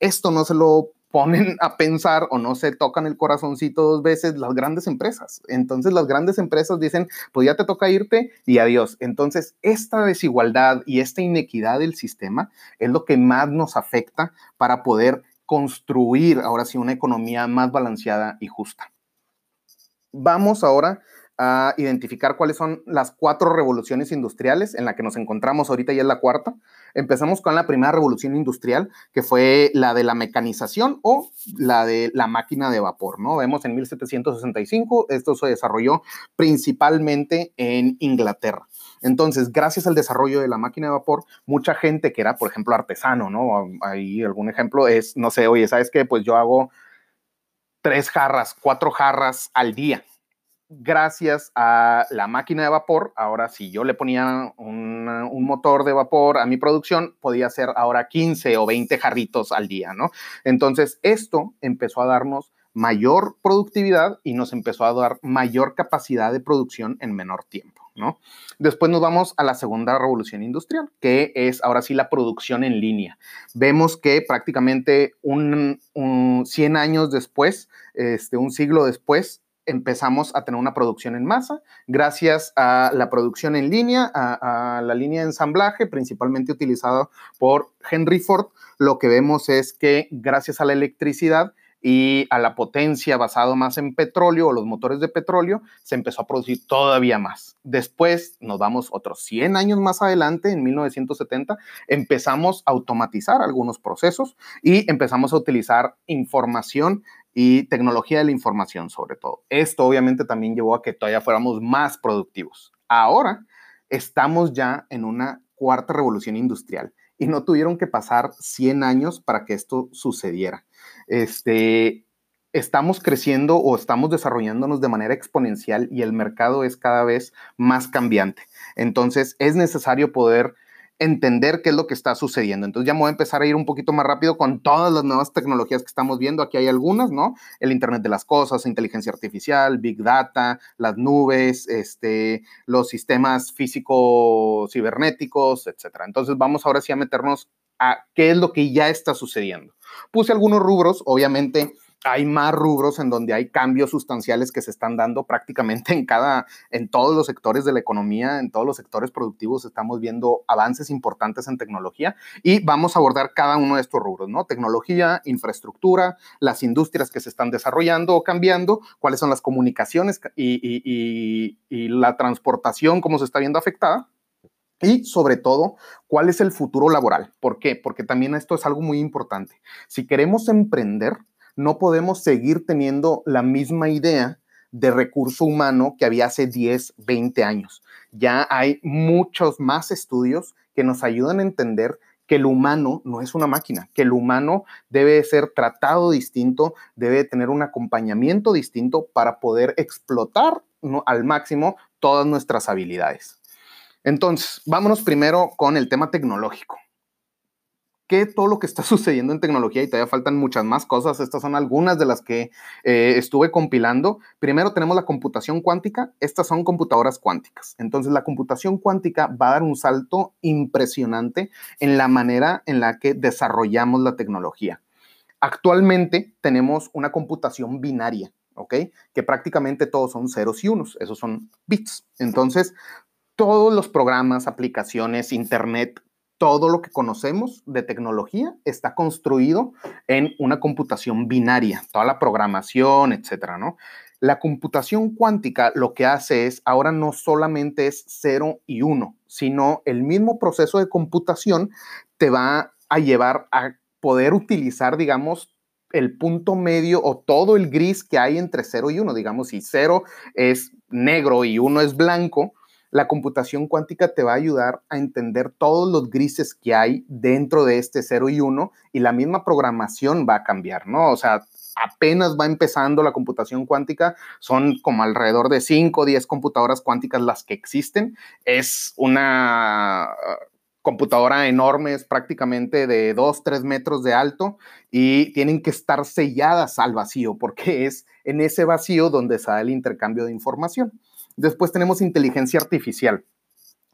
Esto no se lo ponen [laughs] a pensar o no se tocan el corazoncito dos veces las grandes empresas. Entonces las grandes empresas dicen, pues ya te toca irte y adiós. Entonces esta desigualdad y esta inequidad del sistema es lo que más nos afecta para poder construir ahora sí una economía más balanceada y justa. Vamos ahora a identificar cuáles son las cuatro revoluciones industriales en la que nos encontramos ahorita ya es la cuarta. Empezamos con la primera revolución industrial, que fue la de la mecanización o la de la máquina de vapor, ¿no? Vemos en 1765, esto se desarrolló principalmente en Inglaterra. Entonces, gracias al desarrollo de la máquina de vapor, mucha gente que era, por ejemplo, artesano, ¿no? Ahí algún ejemplo es, no sé, oye, ¿sabes qué? Pues yo hago tres jarras, cuatro jarras al día gracias a la máquina de vapor, ahora si yo le ponía un, motor de vapor a mi producción, podía hacer ahora 15 o 20 jarritos al día, ¿no? Entonces, esto empezó a darnos mayor productividad y nos empezó a dar mayor capacidad de producción en menor tiempo, ¿no? Después nos vamos a la segunda revolución industrial, que es ahora sí la producción en línea. Vemos que prácticamente un, 100 años después, este, un siglo después, empezamos a tener una producción en masa gracias a la producción en línea, a, la línea de ensamblaje, principalmente utilizada por Henry Ford. Lo que vemos es que gracias a la electricidad y a la potencia basado más en petróleo o los motores de petróleo, se empezó a producir todavía más. Después, nos vamos otros 100 años más adelante, en 1970, empezamos a automatizar algunos procesos y empezamos a utilizar información y tecnología de la información sobre todo. Esto obviamente también llevó a que todavía fuéramos más productivos. Ahora estamos ya en una cuarta revolución industrial y no tuvieron que pasar 100 años para que esto sucediera. Este, estamos creciendo o estamos desarrollándonos de manera exponencial y el mercado es cada vez más cambiante. Entonces es necesario poder entender qué es lo que está sucediendo. Entonces ya me voy a empezar a ir un poquito más rápido con todas las nuevas tecnologías que estamos viendo. Aquí hay algunas, ¿no? El Internet de las Cosas, inteligencia artificial, Big Data, las nubes, este, los sistemas físicos cibernéticos, etcétera. Entonces vamos ahora sí a meternos a qué es lo que ya está sucediendo. Puse algunos rubros, obviamente hay más rubros en donde hay cambios sustanciales que se están dando prácticamente en cada, en todos los sectores de la economía, en todos los sectores productivos estamos viendo avances importantes en tecnología y vamos a abordar cada uno de estos rubros, ¿no? Tecnología, infraestructura, las industrias que se están desarrollando o cambiando, cuáles son las comunicaciones y, y la transportación, cómo se está viendo afectada. Y sobre todo, ¿cuál es el futuro laboral? ¿Por qué? Porque también esto es algo muy importante. Si queremos emprender, no podemos seguir teniendo la misma idea de recurso humano que había hace 10, 20 años. Ya hay muchos más estudios que nos ayudan a entender que el humano no es una máquina, que el humano debe ser tratado distinto, debe tener un acompañamiento distinto para poder explotar al máximo todas nuestras habilidades. Entonces, vámonos primero con el tema tecnológico qué todo lo que está [laughs] sucediendo en tecnología y todavía faltan muchas más cosas. Estas son algunas de las que eh, estuve compilando. Primero tenemos la computación cuántica. Estas son computadoras cuánticas. Entonces la computación cuántica va a dar un salto impresionante en la manera en la que desarrollamos la tecnología. Actualmente tenemos una computación binaria, ¿ok? Que prácticamente todos son ceros y unos. Esos son bits. Entonces, todos los programas, aplicaciones, internet, todo lo que conocemos de tecnología está construido en una computación binaria, toda la programación, etcétera, ¿no? La computación cuántica lo que hace es, ahora no solamente es 0 y 1, sino el mismo proceso de computación te va a llevar a poder utilizar, digamos, el punto medio o todo el gris que hay entre 0 y 1. Digamos, si 0 es negro y 1 es blanco, la computación cuántica te va a ayudar a entender todos los grises que hay dentro de este 0 y 1 y la misma programación va a cambiar, ¿no? O sea, apenas va empezando la computación cuántica, son como alrededor de 5 o 10 computadoras cuánticas las que existen. Es una computadora enorme, es prácticamente de 2, 3 metros de alto y tienen que estar selladas al vacío porque es en ese vacío donde da el intercambio de información. Después tenemos inteligencia artificial,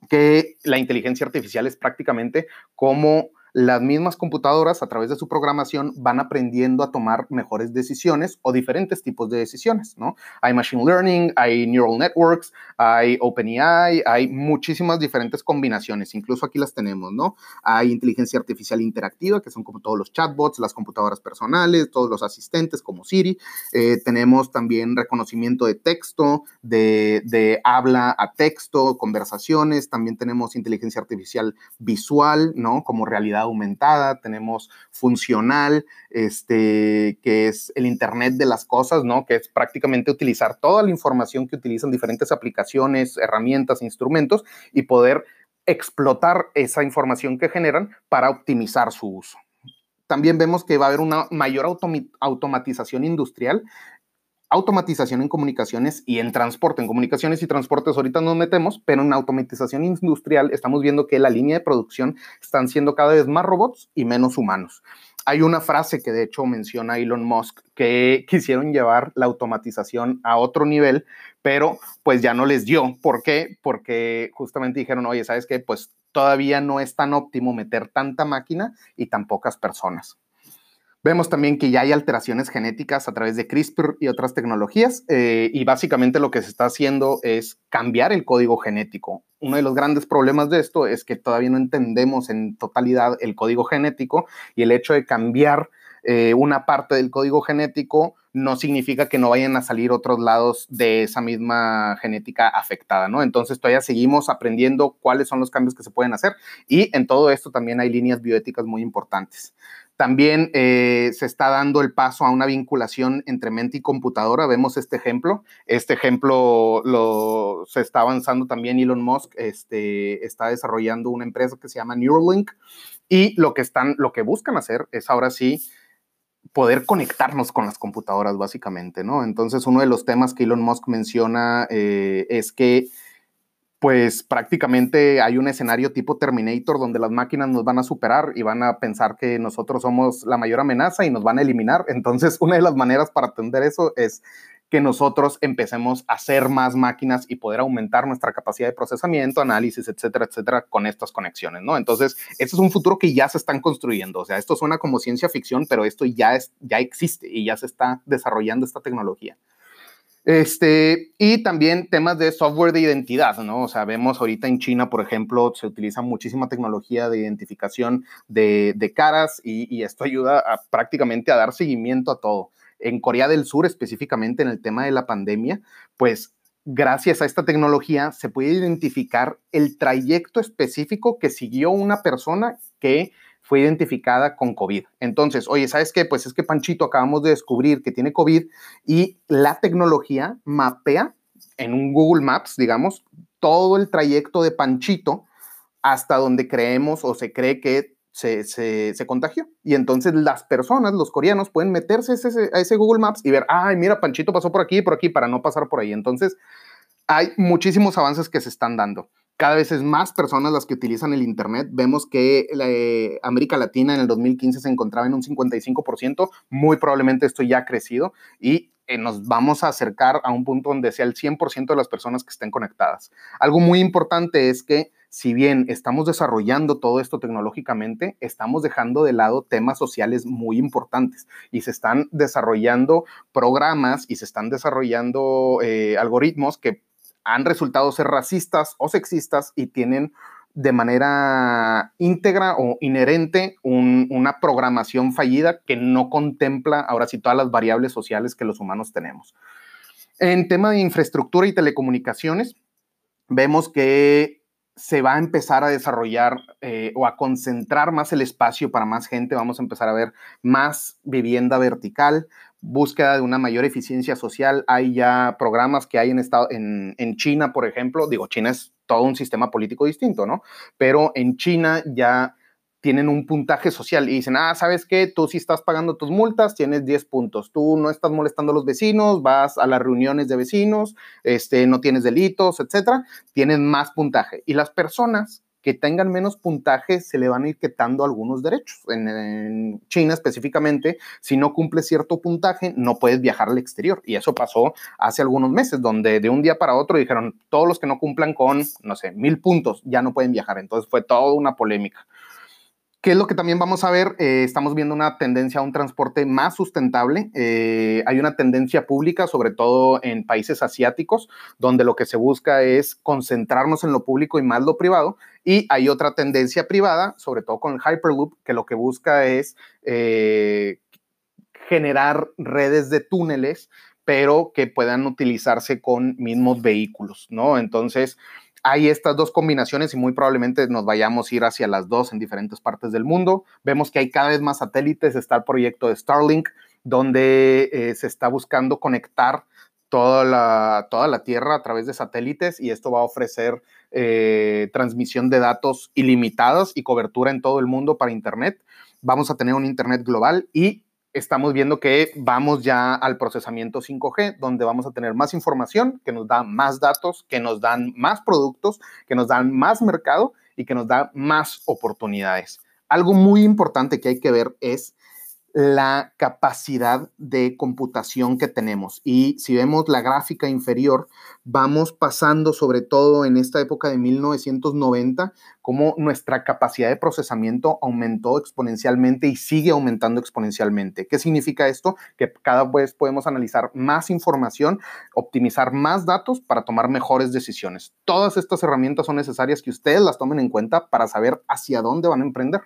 que la inteligencia artificial es prácticamente como las mismas computadoras a través de su programación van aprendiendo a tomar mejores decisiones o diferentes tipos de decisiones, ¿no? Hay machine learning, hay neural networks, hay OpenAI, hay muchísimas diferentes combinaciones, incluso aquí las tenemos, ¿no? Hay inteligencia artificial interactiva, que son como todos los chatbots, las computadoras personales, todos los asistentes como Siri. Eh, tenemos también reconocimiento de texto, de, de habla a texto, conversaciones, también tenemos inteligencia artificial visual, ¿no? Como realidad aumentada, tenemos funcional, este, que es el Internet de las cosas, ¿no? Que es prácticamente utilizar toda la información que utilizan diferentes aplicaciones, herramientas, instrumentos y poder explotar esa información que generan para optimizar su uso. También vemos que va a haber una mayor automatización industrial automatización en comunicaciones y en transporte. En comunicaciones y transportes ahorita nos metemos, pero en automatización industrial estamos viendo que la línea de producción están siendo cada vez más robots y menos humanos. Hay una frase que de hecho menciona Elon Musk que [laughs] quisieron llevar la automatización a otro nivel, pero pues ya no les dio. ¿Por qué? Porque justamente dijeron, oye, ¿sabes qué? Pues todavía no es tan óptimo meter tanta máquina y tan pocas personas. Vemos también que ya hay alteraciones genéticas a través de CRISPR y otras tecnologías eh, y básicamente lo que se está haciendo es cambiar el código genético. Uno de los grandes problemas de esto es que todavía no entendemos en totalidad el código genético y el hecho de cambiar eh, una parte del código genético no significa que no vayan a salir otros lados de esa misma genética afectada, ¿no? Entonces todavía seguimos aprendiendo cuáles son los cambios que se pueden hacer y en todo esto también hay líneas bioéticas muy importantes. También eh, se está dando el paso a una vinculación entre mente y computadora. Vemos este ejemplo. Este ejemplo lo, se está avanzando también. Elon Musk este, está desarrollando una empresa que se llama Neuralink y lo que, están, lo que buscan hacer es ahora sí poder conectarnos con las computadoras, básicamente, ¿no? Entonces, uno de los temas que Elon Musk menciona eh, es que pues prácticamente hay un escenario tipo Terminator donde las máquinas nos van a superar y van a pensar que nosotros somos la mayor amenaza y nos van a eliminar. [laughs] Entonces, una de las maneras para atender eso es que nosotros empecemos a hacer más máquinas y poder aumentar nuestra capacidad de procesamiento, análisis, etcétera, etcétera, con estas conexiones, ¿no? Entonces, este es un futuro que ya se están construyendo. O sea, esto suena como ciencia ficción, pero esto ya, es, ya existe y ya se está desarrollando esta tecnología. Este, y también temas de software de identidad, ¿no? O sea, vemos ahorita en China, por ejemplo, se utiliza muchísima tecnología de identificación de, caras y, esto ayuda prácticamente a dar seguimiento a todo. En Corea del Sur, específicamente en el tema de la pandemia, pues gracias a esta tecnología se puede identificar el trayecto específico que siguió una persona que fue identificada con COVID. Entonces, oye, ¿sabes qué? Pues es que Panchito acabamos de descubrir que tiene COVID y la tecnología mapea en un Google Maps, digamos, todo el trayecto de Panchito hasta donde creemos o se cree que se, se, contagió. Y entonces las personas, los coreanos, pueden meterse a ese, a ese Google Maps y ver, ay, mira, Panchito pasó por aquí y por aquí para no pasar por ahí. Entonces, hay muchísimos avances que se están dando cada vez es más personas las que utilizan el Internet. Vemos que la, eh, América Latina en el 2015 se encontraba en un 55%, muy probablemente esto ya ha crecido y eh, nos vamos a acercar a un punto donde sea el 100% de las personas que estén conectadas. Algo muy importante es que si bien estamos desarrollando todo esto tecnológicamente, estamos dejando de lado temas sociales muy importantes y se están desarrollando programas y se están desarrollando eh, algoritmos que han resultado ser racistas o sexistas y tienen de manera íntegra o inherente una programación fallida que no contempla ahora sí todas las variables sociales que los humanos tenemos. En tema de infraestructura y telecomunicaciones, vemos que se va a empezar a desarrollar eh, o a concentrar más el espacio para más gente. Vamos a empezar a ver más vivienda vertical, búsqueda de una mayor eficiencia social. Hay ya programas que hay en, estado, en, en China, por ejemplo. Digo, China es todo un sistema político distinto, ¿no? Pero en China ya tienen un puntaje social y dicen, ah, ¿sabes qué? Tú sí estás pagando tus multas, tienes 10 puntos. Tú no estás molestando a los vecinos, vas a las reuniones de vecinos, este, no tienes delitos, etcétera, tienes más puntaje. Y las personas que tengan menos puntaje se le van a ir quitando algunos derechos. En, China específicamente, si no cumple cierto puntaje, no puedes viajar al exterior. Y eso pasó hace algunos meses, donde de un día para otro dijeron, todos los que no cumplan con, no sé, mil puntos ya no pueden viajar. Entonces fue toda una polémica. ¿Qué es lo que también vamos a ver? Eh, estamos viendo una tendencia a un transporte más sustentable. Eh, hay una tendencia pública, sobre todo en países asiáticos, donde lo que se busca es concentrarnos en lo público y más lo privado. Y hay otra tendencia privada, sobre todo con el Hyperloop, que lo que busca es eh, generar redes de túneles, pero que puedan utilizarse con mismos vehículos, ¿no? Entonces, hay estas dos combinaciones y muy probablemente nos vayamos a ir hacia las dos en diferentes partes del mundo. Vemos que hay cada vez más satélites, está el proyecto de Starlink, donde eh, se está buscando conectar toda la, toda la Tierra a través de satélites y esto va a ofrecer eh, transmisión de datos ilimitados y cobertura en todo el mundo para Internet. Vamos a tener un Internet global y estamos viendo que vamos ya al procesamiento 5G, donde vamos a tener más información, que nos da más datos, que nos dan más productos, que nos dan más mercado y que nos da más oportunidades. Algo muy importante que hay que ver es la capacidad de computación que tenemos. Y si vemos la gráfica inferior, vamos pasando sobre todo en esta época de 1990, como nuestra capacidad de procesamiento aumentó exponencialmente y sigue aumentando exponencialmente. ¿Qué significa esto? Que cada vez podemos analizar más información, optimizar más datos para tomar mejores decisiones. Todas estas herramientas son necesarias que ustedes las tomen en cuenta para saber hacia dónde van a emprender.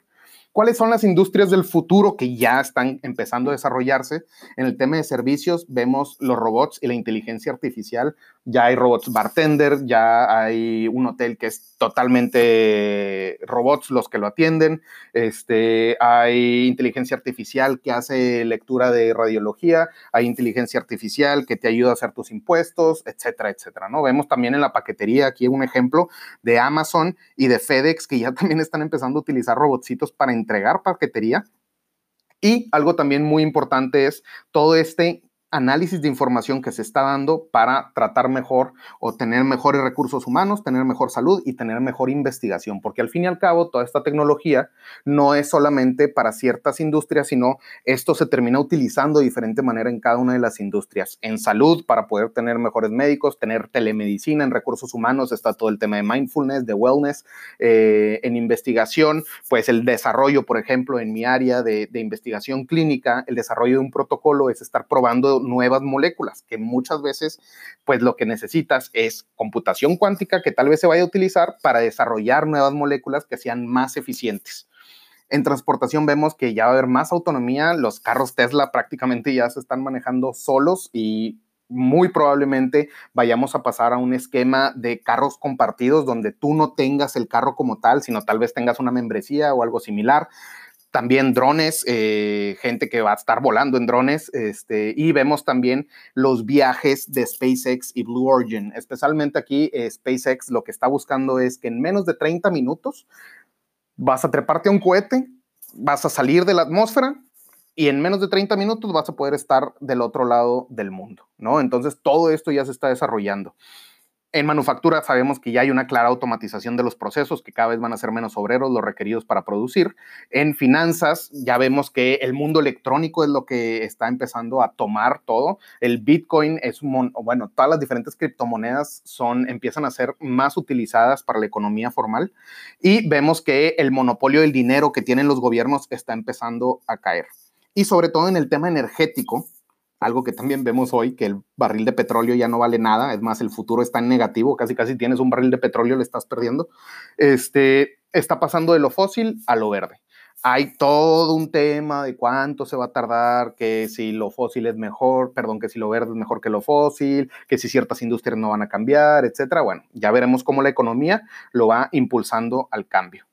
¿Cuáles son las industrias del futuro que ya están empezando a desarrollarse? En el tema de servicios vemos los robots y la inteligencia artificial. Ya hay robots bartender, ya hay un hotel que es totalmente robots los que lo atienden. Este, hay inteligencia artificial que hace lectura de radiología, hay inteligencia artificial que te ayuda a hacer tus impuestos, etcétera, etcétera. ¿no? Vemos también en la paquetería aquí un ejemplo de Amazon y de FedEx que ya [laughs] también están empezando a utilizar robotcitos para entregar paquetería. Y algo también muy importante es todo este análisis de información que se está dando para tratar mejor o tener mejores recursos humanos, tener mejor salud y tener mejor investigación, porque al fin y al cabo toda esta tecnología no es solamente para ciertas industrias, sino esto se termina utilizando de diferente manera en cada una de las industrias. En salud, para poder tener mejores médicos, tener telemedicina, en recursos humanos está todo el tema de mindfulness, de wellness, eh, en investigación, pues el desarrollo, por ejemplo, en mi área de, de investigación clínica, el desarrollo de un protocolo es estar probando nuevas moléculas, que muchas veces, pues lo que necesitas es computación cuántica que tal vez se vaya a utilizar para desarrollar nuevas moléculas que sean más eficientes. En transportación vemos que ya va a haber más autonomía, los carros Tesla prácticamente ya se están manejando solos y muy probablemente vayamos a pasar a un esquema de carros compartidos donde tú no tengas el carro como tal, sino tal vez tengas una membresía o algo similar también drones, eh, gente que va a estar volando en drones, este, y vemos también los viajes de SpaceX y Blue Origin. Especialmente aquí, eh, SpaceX lo que está buscando es que en menos de 30 minutos vas a treparte a un cohete, vas a salir de la atmósfera y en menos de 30 minutos vas a poder estar del otro lado del mundo, ¿no? Entonces todo esto ya se está desarrollando. En manufactura sabemos que ya hay una clara automatización de los procesos, que cada vez van a ser menos obreros los requeridos para producir. En finanzas ya vemos que el mundo electrónico es lo que está empezando a tomar todo. El Bitcoin es, bueno, todas las diferentes criptomonedas son, empiezan a ser más utilizadas para la economía formal. Y vemos que el monopolio del dinero que tienen los gobiernos está empezando a caer. Y sobre todo en el tema energético, algo que también vemos hoy, que el barril de petróleo ya no vale nada, es más, el futuro está en negativo, casi casi tienes un barril de petróleo, le estás perdiendo, este, está pasando de lo fósil a lo verde. hay todo un tema de cuánto se va a tardar, que si lo fósil es mejor, perdón, que si lo verde es mejor que lo fósil, que si ciertas industrias no van a cambiar, etcétera. Bueno, ya veremos cómo la economía lo va impulsando al cambio.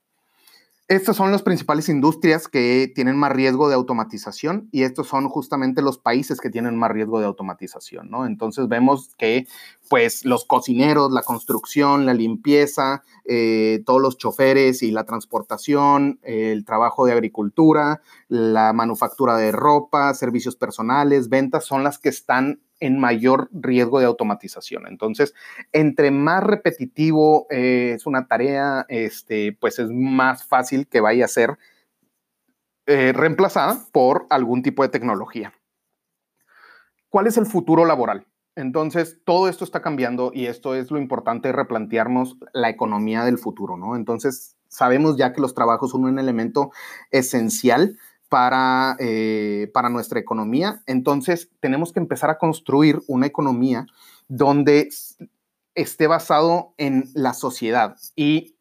Estas son las principales industrias que tienen más riesgo de automatización y estos son justamente los países que tienen más riesgo de automatización, ¿no? Entonces vemos que pues los cocineros, la construcción, la limpieza, eh, todos los choferes y la transportación, el trabajo de agricultura, la manufactura de ropa, servicios personales, ventas, son las que están en mayor riesgo de automatización. Entonces, entre más repetitivo eh, es una tarea, este, pues es más fácil que vaya a ser eh, reemplazada por algún tipo de tecnología. ¿Cuál es el futuro laboral? Entonces, todo esto está cambiando y esto es lo importante de replantearnos la economía del futuro, ¿no? Entonces, sabemos ya que los trabajos son un elemento esencial para, eh, para nuestra economía. Entonces, tenemos que empezar a construir una economía donde esté basado en la sociedad y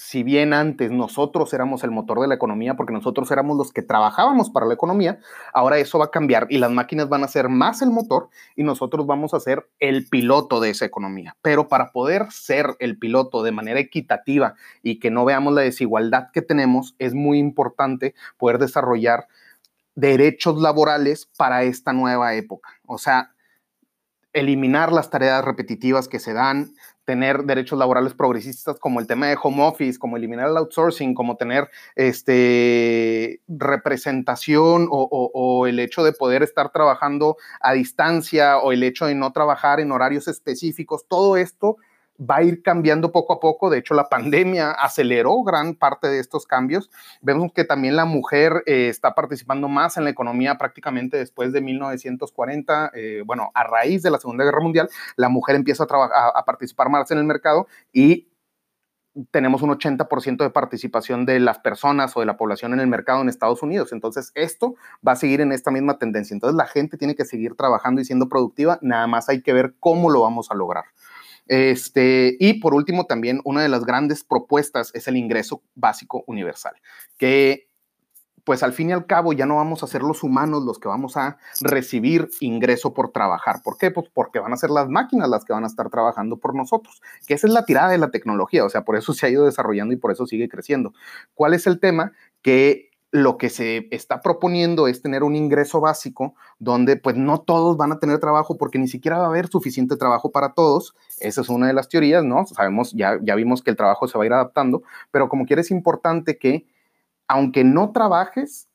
si bien antes nosotros éramos el motor de la economía, porque nosotros éramos los que trabajábamos para la economía, ahora eso va a cambiar y las máquinas van a ser más el motor y nosotros vamos a ser el piloto de esa economía. Pero para poder ser el piloto de manera equitativa y que no veamos la desigualdad que tenemos, es muy importante poder desarrollar derechos laborales para esta nueva época. O sea, eliminar las tareas repetitivas que se dan, tener derechos laborales progresistas como el tema de home office, como eliminar el outsourcing, como tener este, representación o, o, el hecho de poder estar trabajando a distancia o el hecho de no trabajar en horarios específicos, todo esto va a ir cambiando poco a poco. De hecho, la pandemia aceleró gran parte de estos cambios. Vemos que también la mujer eh, está participando más en la economía prácticamente después de 1940. Eh, bueno, a raíz de la Segunda Guerra Mundial, la mujer empieza a, a participar más en el mercado y tenemos un 80% de participación de las personas o de la población en el mercado en Estados Unidos. Entonces, esto va a seguir en esta misma tendencia. Entonces, la gente tiene que seguir trabajando y siendo productiva, nada más hay que ver cómo lo vamos a lograr. Este, y por último, también una de las grandes propuestas es el ingreso básico universal, que pues al fin y al cabo ya no vamos a ser los humanos los que vamos a recibir ingreso por trabajar. ¿Por qué? Pues porque van a ser las máquinas las que van a estar trabajando por nosotros, que esa es la tirada de la tecnología, o sea, por eso se ha ido desarrollando y por eso sigue creciendo. ¿Cuál es el tema? Que lo que se está proponiendo es tener un ingreso básico donde pues no todos van a tener trabajo porque ni siquiera va a haber suficiente trabajo para todos. Esa es una de las teorías, ¿no? Sabemos, ya, ya vimos que el trabajo se va a ir adaptando, pero como quiera es importante que aunque no trabajes,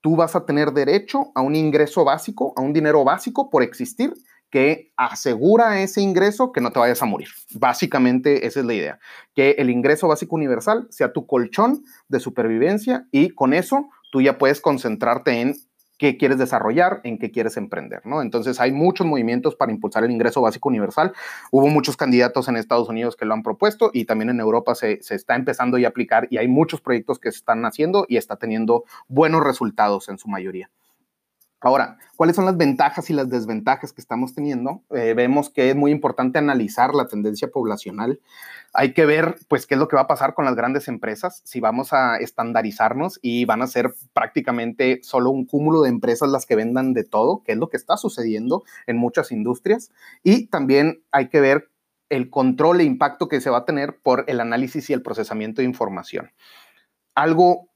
tú vas a tener derecho a un ingreso básico, a un dinero básico por existir que asegura ese ingreso que no te vayas a morir. Básicamente esa es la idea, que el ingreso básico universal sea tu colchón de supervivencia y con eso tú ya puedes concentrarte en qué quieres desarrollar, en qué quieres emprender, ¿no? Entonces hay muchos movimientos para impulsar el ingreso básico universal. Hubo muchos candidatos en Estados Unidos que lo han propuesto y también en Europa se, se está empezando a aplicar y hay muchos proyectos que se están haciendo y está teniendo buenos resultados en su mayoría. Ahora, ¿cuáles son las ventajas y las desventajas que estamos teniendo? Eh, vemos que es muy importante analizar la tendencia poblacional. Hay que ver, pues, qué es lo que va a pasar con las grandes empresas, si vamos a estandarizarnos y van a ser prácticamente solo un cúmulo de empresas las que vendan de todo, que es lo que está sucediendo en muchas industrias. Y también hay que ver el control e impacto que se va a tener por el análisis y el procesamiento de información. Algo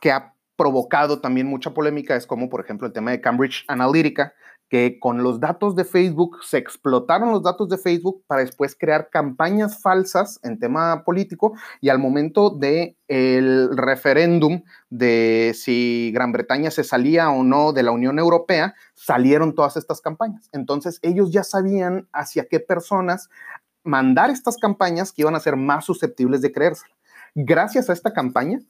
que ha provocado también mucha polémica es como, por ejemplo, el tema de Cambridge Analytica, que con los datos de Facebook se explotaron los datos de Facebook para después crear campañas falsas en tema político y al momento de el referéndum de si Gran Bretaña se salía o no de la Unión Europea, salieron todas estas campañas. Entonces, ellos ya sabían hacia qué personas mandar estas campañas que iban a ser más susceptibles de creérsela. Gracias a esta campaña,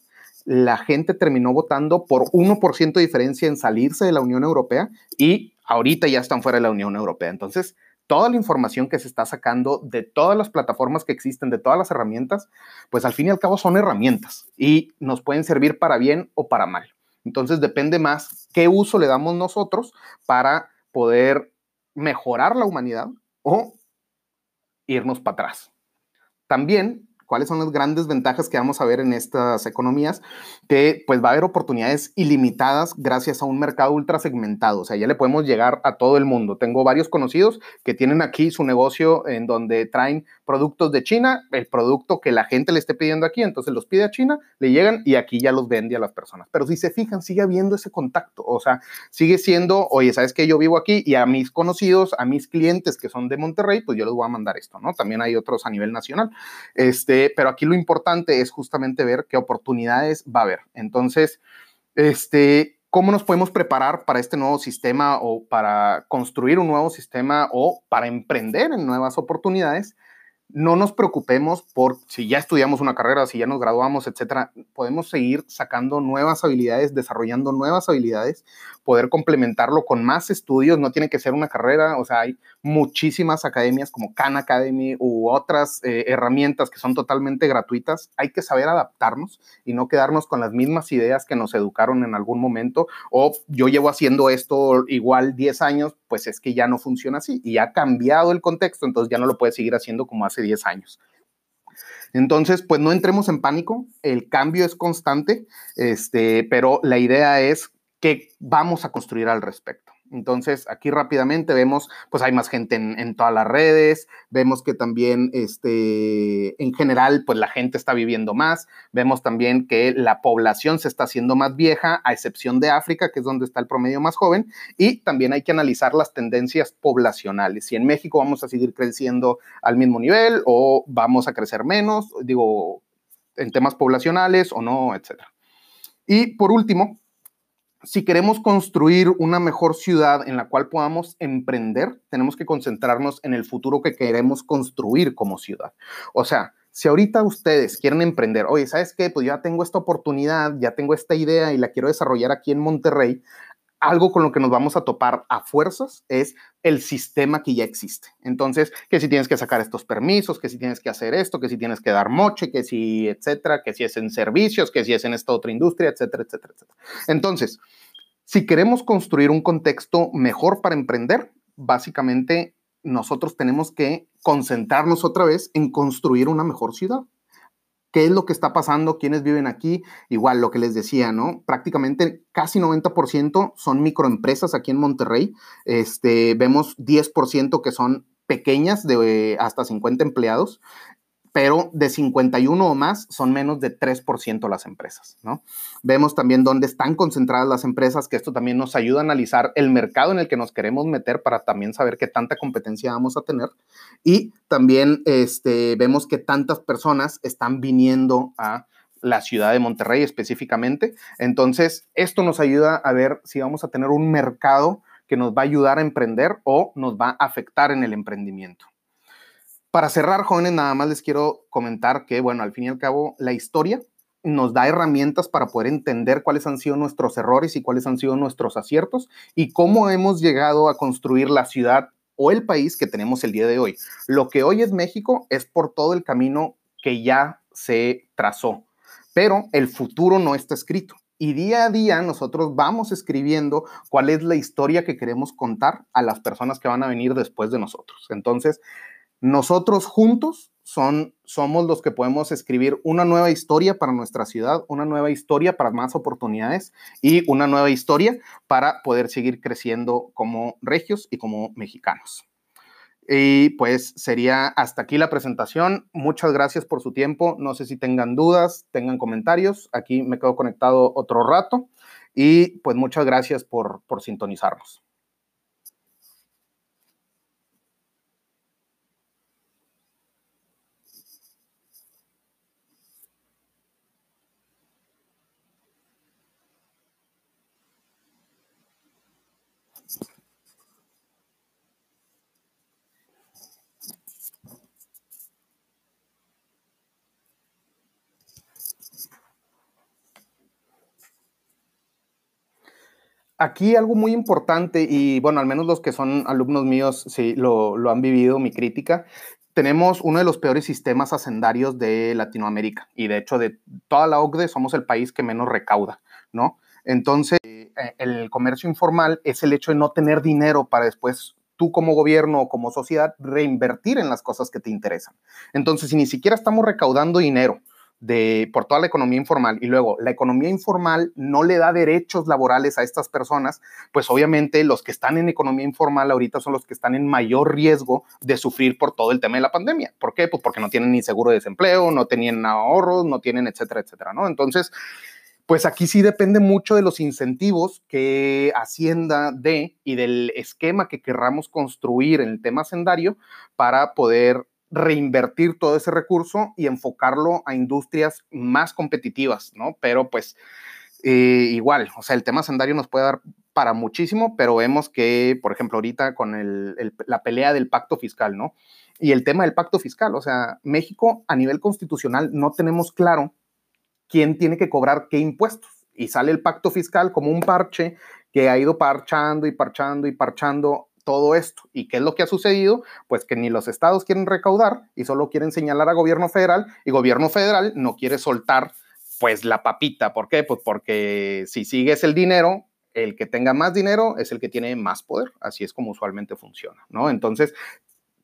la gente terminó votando por 1% de diferencia en salirse de la Unión Europea y ahorita ya están fuera de la Unión Europea. Entonces, toda la información que se está sacando de todas las plataformas que existen, de todas las herramientas, pues al fin y al cabo son herramientas y nos pueden servir para bien o para mal. Entonces depende más qué uso le damos nosotros para poder mejorar la humanidad o irnos para atrás. También ¿Cuáles son las grandes ventajas que vamos a ver en estas economías? Que pues va a haber oportunidades ilimitadas gracias a un mercado ultra segmentado. O sea, ya le podemos llegar a todo el mundo. Tengo varios conocidos que tienen aquí su negocio en donde traen productos de China, el producto que la gente le esté pidiendo aquí, entonces los pide a China, le llegan y aquí ya los vende a las personas. Pero si se fijan, sigue habiendo ese contacto. O sea, sigue siendo, oye, ¿sabes que Yo vivo aquí y a mis conocidos, a mis clientes que son de Monterrey, pues yo les voy a mandar esto, ¿no? También hay otros a nivel nacional. Este, pero aquí lo importante es justamente ver qué oportunidades va a haber. Entonces, este, ¿cómo nos podemos preparar para este nuevo sistema o para construir un nuevo sistema o para emprender en nuevas oportunidades? No nos preocupemos por si ya estudiamos una carrera, si ya nos graduamos, etcétera. Podemos seguir sacando nuevas habilidades, desarrollando nuevas habilidades, poder complementarlo con más estudios. No tiene que ser una carrera, o sea, hay muchísimas academias como Khan Academy u otras eh, herramientas que son totalmente gratuitas. Hay que saber adaptarnos y no quedarnos con las mismas ideas que nos educaron en algún momento. O yo llevo haciendo esto igual 10 años, pues es que ya no funciona así y ha cambiado el contexto, entonces ya no lo puedes seguir haciendo como hace 10 años. Entonces, pues no entremos en pánico, el cambio es constante, este, pero la idea es que vamos a construir al respecto. Entonces, aquí rápidamente vemos, pues hay más gente en, todas las redes, vemos que también, este, en general, pues la gente está viviendo más, vemos también que la población se está haciendo más vieja, a excepción de África, que es donde está el promedio más joven, y también hay que analizar las tendencias poblacionales. Si en México vamos a seguir creciendo al mismo nivel o vamos a crecer menos, digo, en temas poblacionales o no, etcétera. Y por último, si queremos construir una mejor ciudad en la cual podamos emprender, tenemos que concentrarnos en el futuro que queremos construir como ciudad. O sea, si ahorita ustedes quieren emprender, oye, ¿sabes qué? Pues ya tengo esta oportunidad, ya tengo esta idea y la quiero desarrollar aquí en Monterrey, algo con lo que nos vamos a topar a fuerzas es el sistema que ya existe. Entonces, que si tienes que sacar estos permisos, que si tienes que hacer esto, que si tienes que dar moche, que si, etcétera, que si es en servicios, que si es en esta otra industria, etcétera, etcétera, etcétera. Entonces, si queremos construir un contexto mejor para emprender, básicamente nosotros tenemos que concentrarnos otra vez en construir una mejor ciudad qué es lo que está pasando, quiénes viven aquí, igual lo que les decía, ¿no? Prácticamente casi 90% son microempresas aquí en Monterrey, este, vemos 10% que son pequeñas de hasta 50 empleados pero de 51 o más son menos de 3% las empresas, ¿no? Vemos también dónde están concentradas las empresas, que esto también nos ayuda a analizar el mercado en el que nos queremos meter para también saber qué tanta competencia vamos a tener. Y también este, vemos que tantas personas están viniendo a la ciudad de Monterrey específicamente. Entonces, esto nos ayuda a ver si vamos a tener un mercado que nos va a ayudar a emprender o nos va a afectar en el emprendimiento. Para cerrar, jóvenes, nada más les quiero comentar que, bueno, al fin y al cabo, la historia nos da herramientas para poder entender cuáles han sido nuestros errores y cuáles han sido nuestros aciertos y cómo hemos llegado a construir la ciudad o el país que tenemos el día de hoy. Lo que hoy es México es por todo el camino que ya se trazó, pero el futuro no está escrito. Y día a día nosotros vamos escribiendo cuál es la historia que queremos contar a las personas que van a venir después de nosotros. Entonces, nosotros juntos son, somos los que podemos escribir una nueva historia para nuestra ciudad, una nueva historia para más oportunidades y una nueva historia para poder seguir creciendo como regios y como mexicanos. Y pues sería hasta aquí la presentación. Muchas gracias por su tiempo. No sé si tengan dudas, tengan comentarios. Aquí me quedo conectado otro rato. Y pues muchas gracias por, por sintonizarnos. Aquí algo muy importante, y bueno, al menos los que son alumnos míos, sí, lo, lo han vivido, mi crítica, tenemos uno de los peores sistemas hacendarios de Latinoamérica y de hecho de toda la OCDE somos el país que menos recauda, ¿no? Entonces, eh, el comercio informal es el hecho de no tener dinero para después tú como gobierno o como sociedad reinvertir en las cosas que te interesan. Entonces, si ni siquiera estamos recaudando dinero, de, por toda la economía informal y luego la economía informal no le da derechos laborales a estas personas, pues obviamente los que están en economía informal ahorita son los que están en mayor riesgo de sufrir por todo el tema de la pandemia. ¿Por qué? Pues porque no tienen ni seguro de desempleo, no tenían ahorros, no tienen, etcétera, etcétera, ¿no? Entonces, pues aquí sí depende mucho de los incentivos que Hacienda dé y del esquema que querramos construir en el tema sendario para poder reinvertir todo ese recurso y enfocarlo a industrias más competitivas, ¿no? Pero pues eh, igual, o sea, el tema sendario nos puede dar para muchísimo, pero vemos que, por ejemplo, ahorita con la pelea del pacto fiscal, ¿no? Y el tema del pacto fiscal, o sea, México a nivel constitucional no tenemos claro quién tiene que cobrar qué impuestos. Y sale el pacto fiscal como un parche que ha ido parchando y parchando y parchando todo esto. ¿Y qué es lo que ha sucedido? Pues que ni los estados quieren recaudar y solo quieren señalar a gobierno federal y gobierno federal no quiere soltar pues la papita. ¿Por qué? Pues porque si sigues el dinero, el que tenga más dinero es el que tiene más poder. Así es como usualmente funciona, ¿no? Entonces,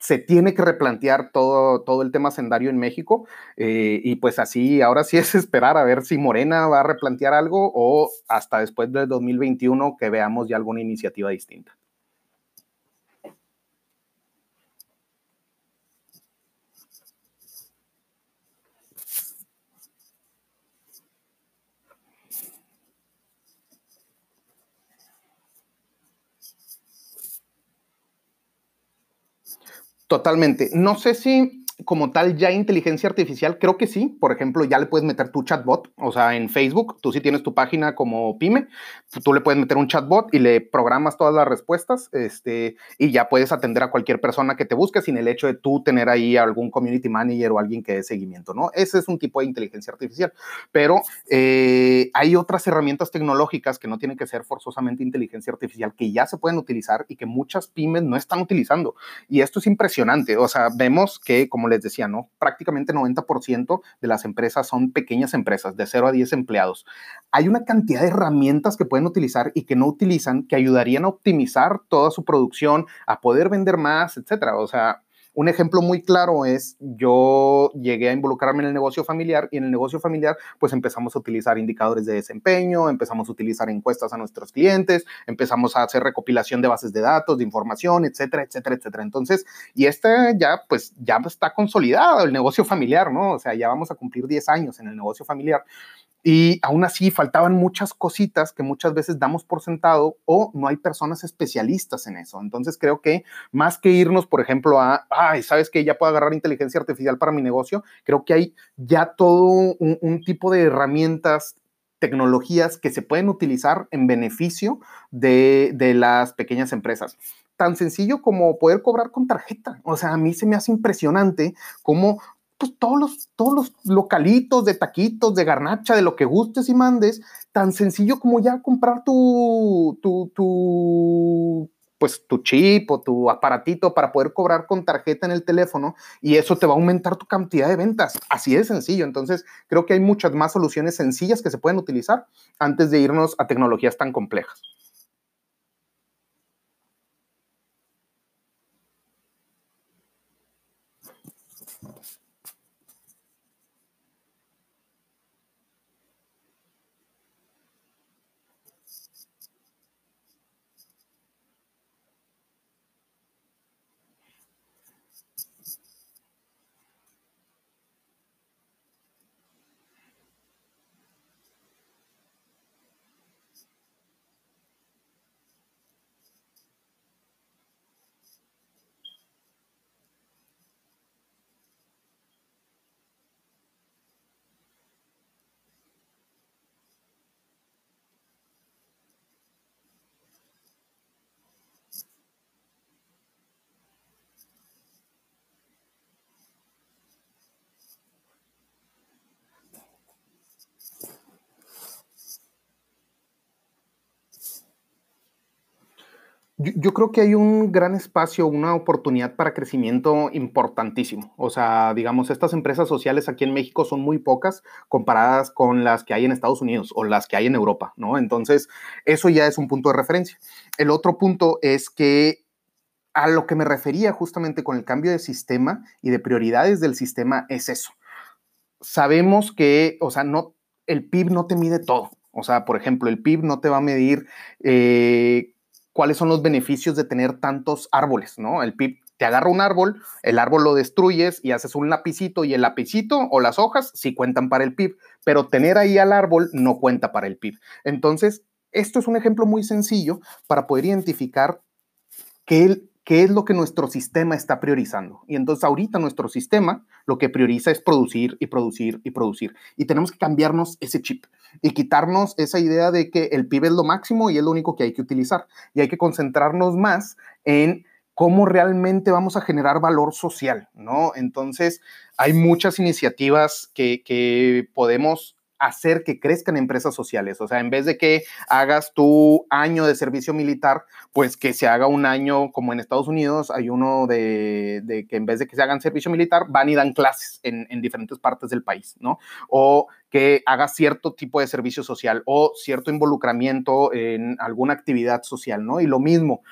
se tiene que replantear todo, todo el tema sendario en México eh, y pues así, ahora sí [laughs] es esperar a ver si Morena va a replantear algo o hasta después del 2021 que veamos ya alguna iniciativa distinta. Totalmente. No sé si como tal ya inteligencia artificial, creo que sí. Por ejemplo, ya le puedes meter tu chatbot, o sea, en Facebook, tú sí tienes tu página como pyme, tú le puedes meter un chatbot y le programas todas las respuestas, este, y ya puedes atender a cualquier persona que te busque sin el hecho de tú tener ahí algún community manager o alguien que dé seguimiento, ¿no? Ese es un tipo de inteligencia artificial. Pero eh, hay otras herramientas tecnológicas que no tienen que ser forzosamente inteligencia artificial, que ya se pueden utilizar y que muchas pymes no están utilizando. Y esto es impresionante. O sea, vemos que, como les decía, ¿no? Prácticamente 90% de las empresas son pequeñas empresas, de 0 a 10 empleados. Hay una cantidad de herramientas que pueden utilizar y que no utilizan que ayudarían a optimizar toda su producción, a poder vender más, etcétera. O sea, un ejemplo muy claro es, yo llegué a involucrarme en el negocio familiar y en el negocio familiar pues empezamos a utilizar indicadores de desempeño, empezamos a utilizar encuestas a nuestros clientes, empezamos a hacer recopilación de bases de datos, de información, etcétera, etcétera, etcétera. Entonces, y este ya pues ya está consolidado el negocio familiar, ¿no? O sea, ya vamos a cumplir 10 años en el negocio familiar. Y aún así faltaban muchas cositas que muchas veces damos por sentado o no hay personas especialistas en eso. Entonces creo que más que irnos, por ejemplo, a, ay, ¿sabes que Ya puedo agarrar inteligencia artificial para mi negocio. Creo que hay ya todo un, tipo de herramientas tecnologías que se pueden utilizar en beneficio de, de, las pequeñas empresas. Tan sencillo como poder cobrar con tarjeta. O sea, a mí se me hace impresionante cómo pues todos los, todos los localitos de taquitos, de garnacha, de lo que gustes y mandes, tan sencillo como ya comprar tu, tu, tu, pues tu chip o tu aparatito para poder cobrar con tarjeta en el teléfono y eso te va a aumentar tu cantidad de ventas. Así de sencillo. Entonces, creo que hay muchas más soluciones sencillas que se pueden utilizar antes de irnos a tecnologías tan complejas. Yo, creo que hay un gran espacio, una oportunidad para crecimiento importantísimo. O sea, digamos, estas empresas sociales aquí en México son muy pocas comparadas con las que hay en Estados Unidos o las que hay en Europa, ¿no? Entonces, eso ya es un punto de referencia. El otro punto es que a lo que me refería justamente con el cambio de sistema y de prioridades del sistema es eso. Sabemos que, o sea, no, el PIB no te mide todo. O sea, por ejemplo, el PIB no te va a medir eh, cuáles son los beneficios de tener tantos árboles, ¿no? El PIB te agarra un árbol, el árbol lo destruyes y haces un lapicito y el lapicito o las hojas sí cuentan para el PIB, pero tener ahí al árbol no cuenta para el PIB. Entonces, esto es un ejemplo muy sencillo para poder identificar qué, qué es lo que nuestro sistema está priorizando. Y entonces ahorita nuestro sistema lo que prioriza es producir y producir y producir. Y tenemos que cambiarnos ese chip y quitarnos esa idea de que el PIB es lo máximo y es lo único que hay que utilizar. Y hay que concentrarnos más en cómo realmente vamos a generar valor social, ¿no? Entonces, hay muchas iniciativas que, que podemos hacer que crezcan empresas sociales. O sea, en vez de que hagas tu año de servicio militar, pues que se haga un año como en Estados Unidos, hay uno de, que en vez de que se hagan servicio militar, van y dan clases en, en, diferentes partes del país, ¿no? O que hagas cierto tipo de servicio social o cierto involucramiento en alguna actividad social, ¿no? Y lo mismo,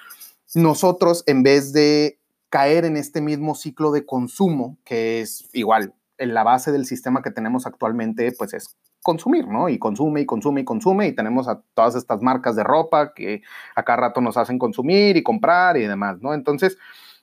nosotros en vez de caer en este mismo ciclo de consumo, que es igual, en la base del sistema que tenemos actualmente, pues es consumir, ¿no? Y consume y consume y consume y tenemos a todas estas marcas de ropa que a cada rato nos hacen consumir y comprar y demás, ¿no? Entonces,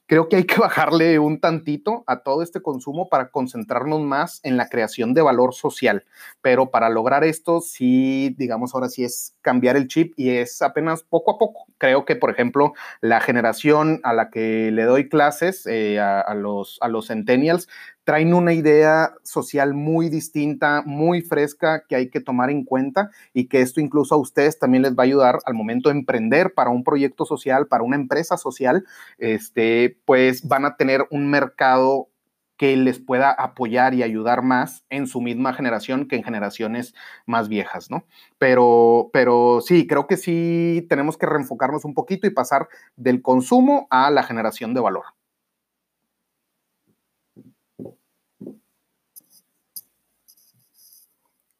creo que hay que [laughs] bajarle un tantito a todo este consumo para concentrarnos más en la creación de valor social. Pero para lograr esto, sí, digamos, ahora sí es cambiar el chip y es apenas poco a poco. Creo que, por ejemplo, la generación a la que le doy clases, eh, a, los, a los centennials, traen una idea social muy distinta, muy fresca que hay que tomar en cuenta y que esto incluso a ustedes también les va a ayudar al momento de emprender para un proyecto social, para una empresa social, este, pues van a tener un mercado que les pueda apoyar y ayudar más en su misma generación que en generaciones más viejas, ¿no? Pero, pero sí, creo que sí tenemos que reenfocarnos un poquito y pasar del consumo a la generación de valor.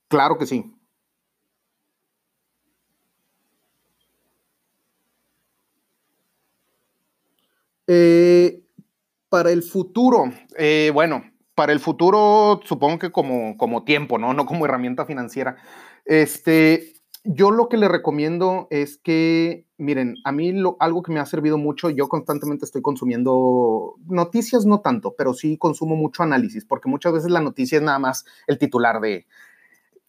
Claro que sí. Eh, para el futuro, eh, bueno, para el futuro supongo que como, como tiempo, ¿no? No como herramienta financiera. Este, yo lo que le recomiendo es que, miren, a mí lo, algo que me ha servido mucho, yo constantemente estoy consumiendo noticias, no tanto, pero sí consumo mucho análisis, porque muchas veces la noticia es nada más el titular de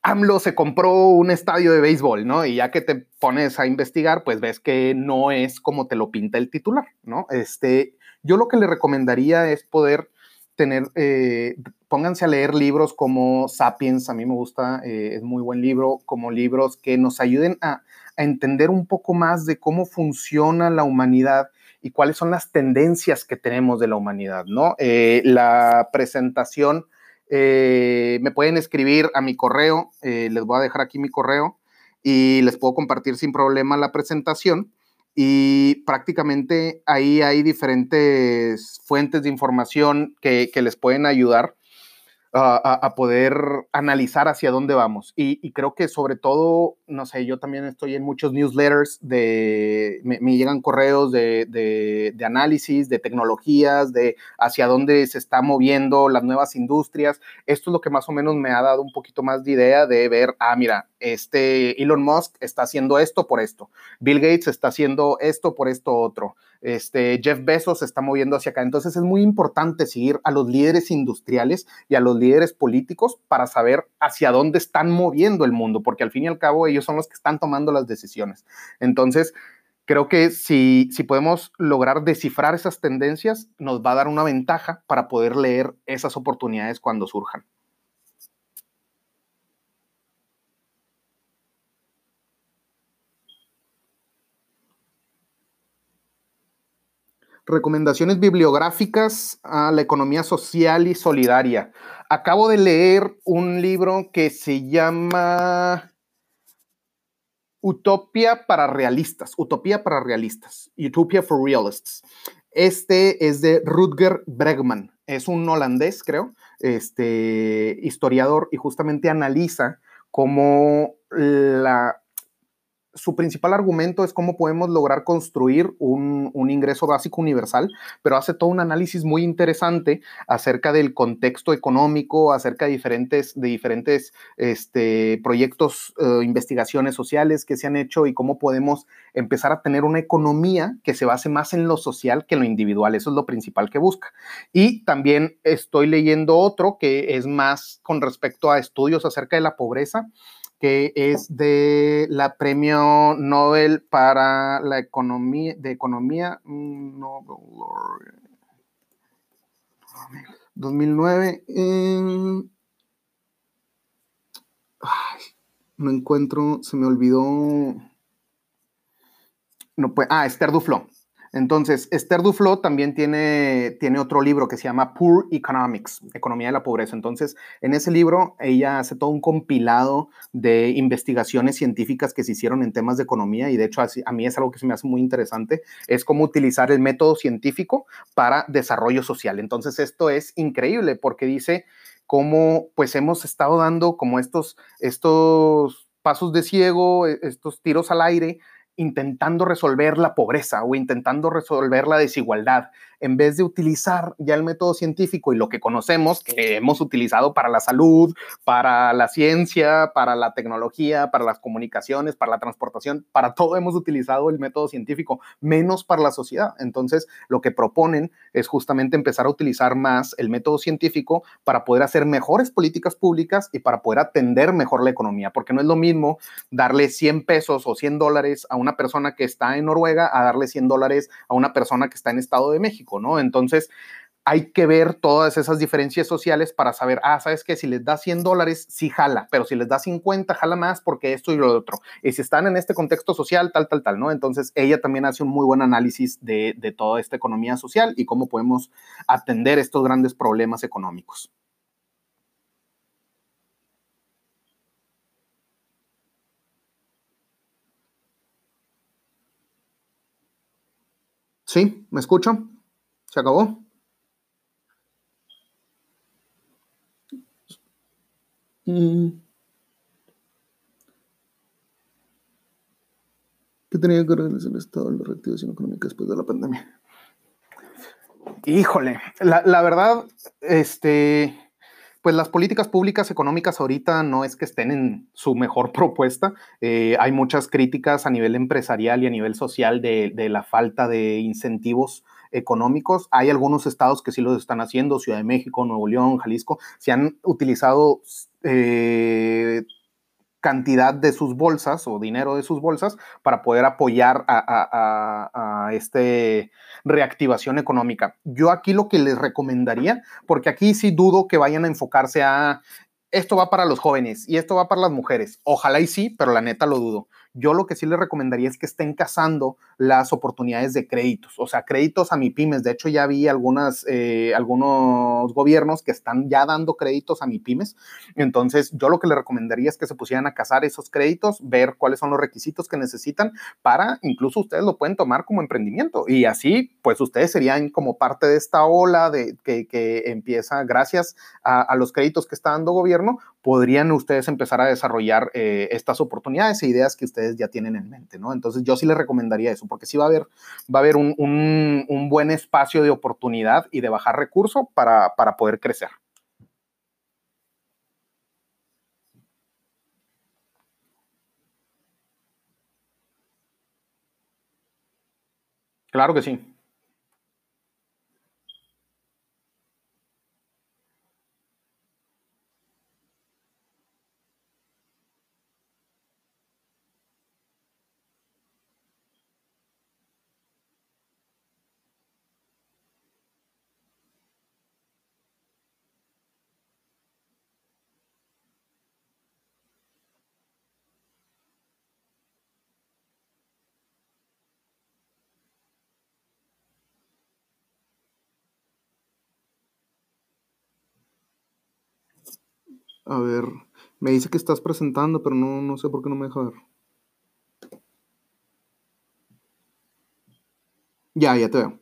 AMLO se compró un estadio de béisbol, ¿no? Y ya que te pones a investigar, pues ves que no es como te lo pinta el titular, ¿no? Este, yo lo que le recomendaría es poder tener, eh, pónganse a leer libros como Sapiens, a mí me gusta, eh, es muy buen libro, como libros que nos ayuden a, entender un poco más de cómo funciona la humanidad y cuáles son las tendencias que tenemos de la humanidad, ¿no? Eh, la presentación eh, me pueden escribir a mi correo, eh, les voy a dejar aquí mi correo y les puedo compartir sin problema la presentación. Y prácticamente ahí hay diferentes fuentes de información que, que les pueden ayudar a, poder analizar hacia dónde vamos. Y, creo que sobre todo, no sé, yo también estoy en muchos newsletters, de, me, llegan correos de, de, análisis, de tecnologías, de hacia dónde se está moviendo las nuevas industrias. Esto es lo que más o menos me ha dado un poquito más de idea de ver, ah, mira, este Elon Musk está haciendo esto por esto, Bill Gates está haciendo esto por esto otro este, Jeff Bezos está moviendo hacia acá. Entonces es muy importante seguir a los líderes industriales y a los líderes políticos para saber hacia dónde están moviendo el mundo, porque al fin y al cabo ellos son los que están tomando las decisiones. Entonces, creo que si, si podemos lograr descifrar esas tendencias, nos va a dar una ventaja para poder leer esas oportunidades cuando surjan. Recomendaciones bibliográficas a la economía social y solidaria. Acabo de leer un libro que se llama Utopia para realistas, Utopía para realistas, Utopia for Realists. Este es de Rutger Bregman, es un holandés, creo, este historiador y justamente analiza cómo la su principal argumento es cómo podemos lograr construir un, ingreso básico universal, pero hace todo un análisis muy interesante acerca del contexto económico, acerca de diferentes, de diferentes este, proyectos, eh, investigaciones sociales que se han hecho y cómo podemos empezar a tener una economía que se base más en lo social que en lo individual. Eso es lo principal que busca. Y también estoy leyendo otro que es más con respecto a estudios acerca de la pobreza que es de la premio Nobel para la economía, de economía, 2009. Mm, no encuentro, se me olvidó. No, pues, ah, Esther Duflo. Entonces, Esther Duflo también tiene, tiene otro libro que se llama Poor Economics, Economía de la Pobreza. Entonces, en ese libro ella hace todo un compilado de investigaciones científicas que se hicieron en temas de economía y de hecho a mí es algo que se me hace muy interesante, es cómo utilizar el método científico para desarrollo social. Entonces, esto es increíble porque dice cómo pues hemos estado dando como estos, estos pasos de ciego, e, estos tiros al aire intentando resolver la pobreza o intentando resolver la desigualdad en vez de utilizar ya el método científico y lo que conocemos, que hemos utilizado para la salud, para la ciencia, para la tecnología, para las comunicaciones, para la transportación, para todo hemos utilizado el método científico, menos para la sociedad. Entonces, lo que proponen es justamente empezar a utilizar más el método científico para poder hacer mejores políticas públicas y para poder atender mejor la economía, porque no es lo mismo darle 100 pesos o 100 dólares a una persona que está en Noruega a darle 100 dólares a una persona que está en Estado de México. ¿No? Entonces, hay que ver todas esas diferencias sociales para saber, ah, sabes que si les da 100 dólares, sí jala, pero si les da 50, jala más porque esto y lo otro. Y si están en este contexto social, tal, tal, tal, ¿no? Entonces, ella también hace un muy buen análisis de, de toda esta economía social y cómo podemos atender estos grandes problemas económicos. ¿Sí? ¿Me escucho? ¿Se acabó? Mm. ¿Qué tenía que realizar el Estado en la reactivación económica después de la pandemia? Híjole, la, la verdad, este, pues las políticas públicas económicas ahorita no es que estén en su mejor [laughs] propuesta. Eh, hay muchas críticas a nivel empresarial y a nivel social de, la falta de incentivos económicos. Hay algunos estados que sí lo están haciendo, Ciudad de México, Nuevo León, Jalisco, se han utilizado eh, cantidad de sus bolsas o dinero de sus bolsas para poder apoyar a, esta reactivación económica. Yo aquí lo que les recomendaría, porque aquí sí dudo que vayan a enfocarse a esto va para los jóvenes y esto va para las mujeres. Ojalá y sí, pero la neta lo dudo. Yo lo que sí les recomendaría es que estén cazando las oportunidades de créditos, o sea, créditos a mi pymes. De hecho, ya vi eh, algunos gobiernos que están ya dando créditos a mi pymes. Entonces, yo lo que les recomendaría es que se pusieran a cazar esos créditos, ver cuáles son los requisitos que necesitan para, incluso ustedes lo pueden tomar como emprendimiento. Y así, pues ustedes serían como parte de esta ola de, que, empieza gracias a, a los créditos que está dando gobierno, podrían ustedes empezar a desarrollar eh, estas oportunidades e ideas que ustedes ya tienen en mente, ¿no? Entonces yo sí les recomendaría eso, porque sí va a haber, va a haber un, buen espacio de oportunidad y de bajar recurso para, para poder crecer. Claro que sí. A ver, me dice que estás presentando, pero no, no sé por qué no me deja ver. Ya, ya te veo.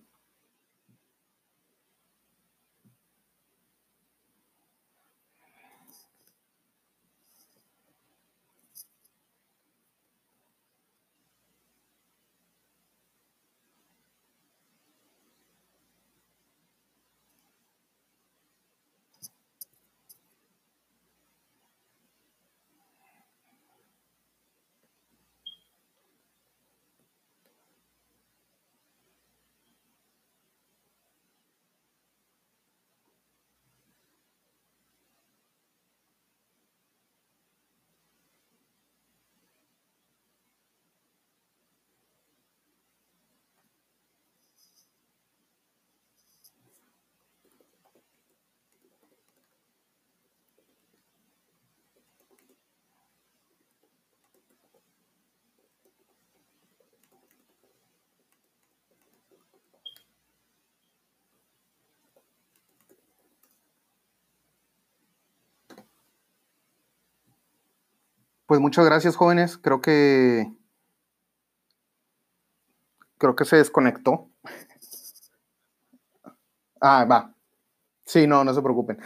Pues muchas gracias, jóvenes. Creo que. Creo que se desconectó. Ah, va. Sí, no, no se preocupen.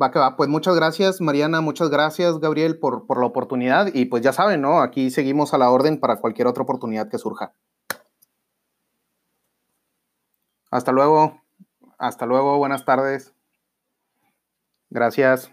Va que va. Pues muchas gracias, Mariana. Muchas gracias, Gabriel, por, por la oportunidad. Y pues ya saben, ¿no? Aquí seguimos a la orden para cualquier otra oportunidad que surja. Hasta luego. Hasta luego. Buenas tardes. Gracias.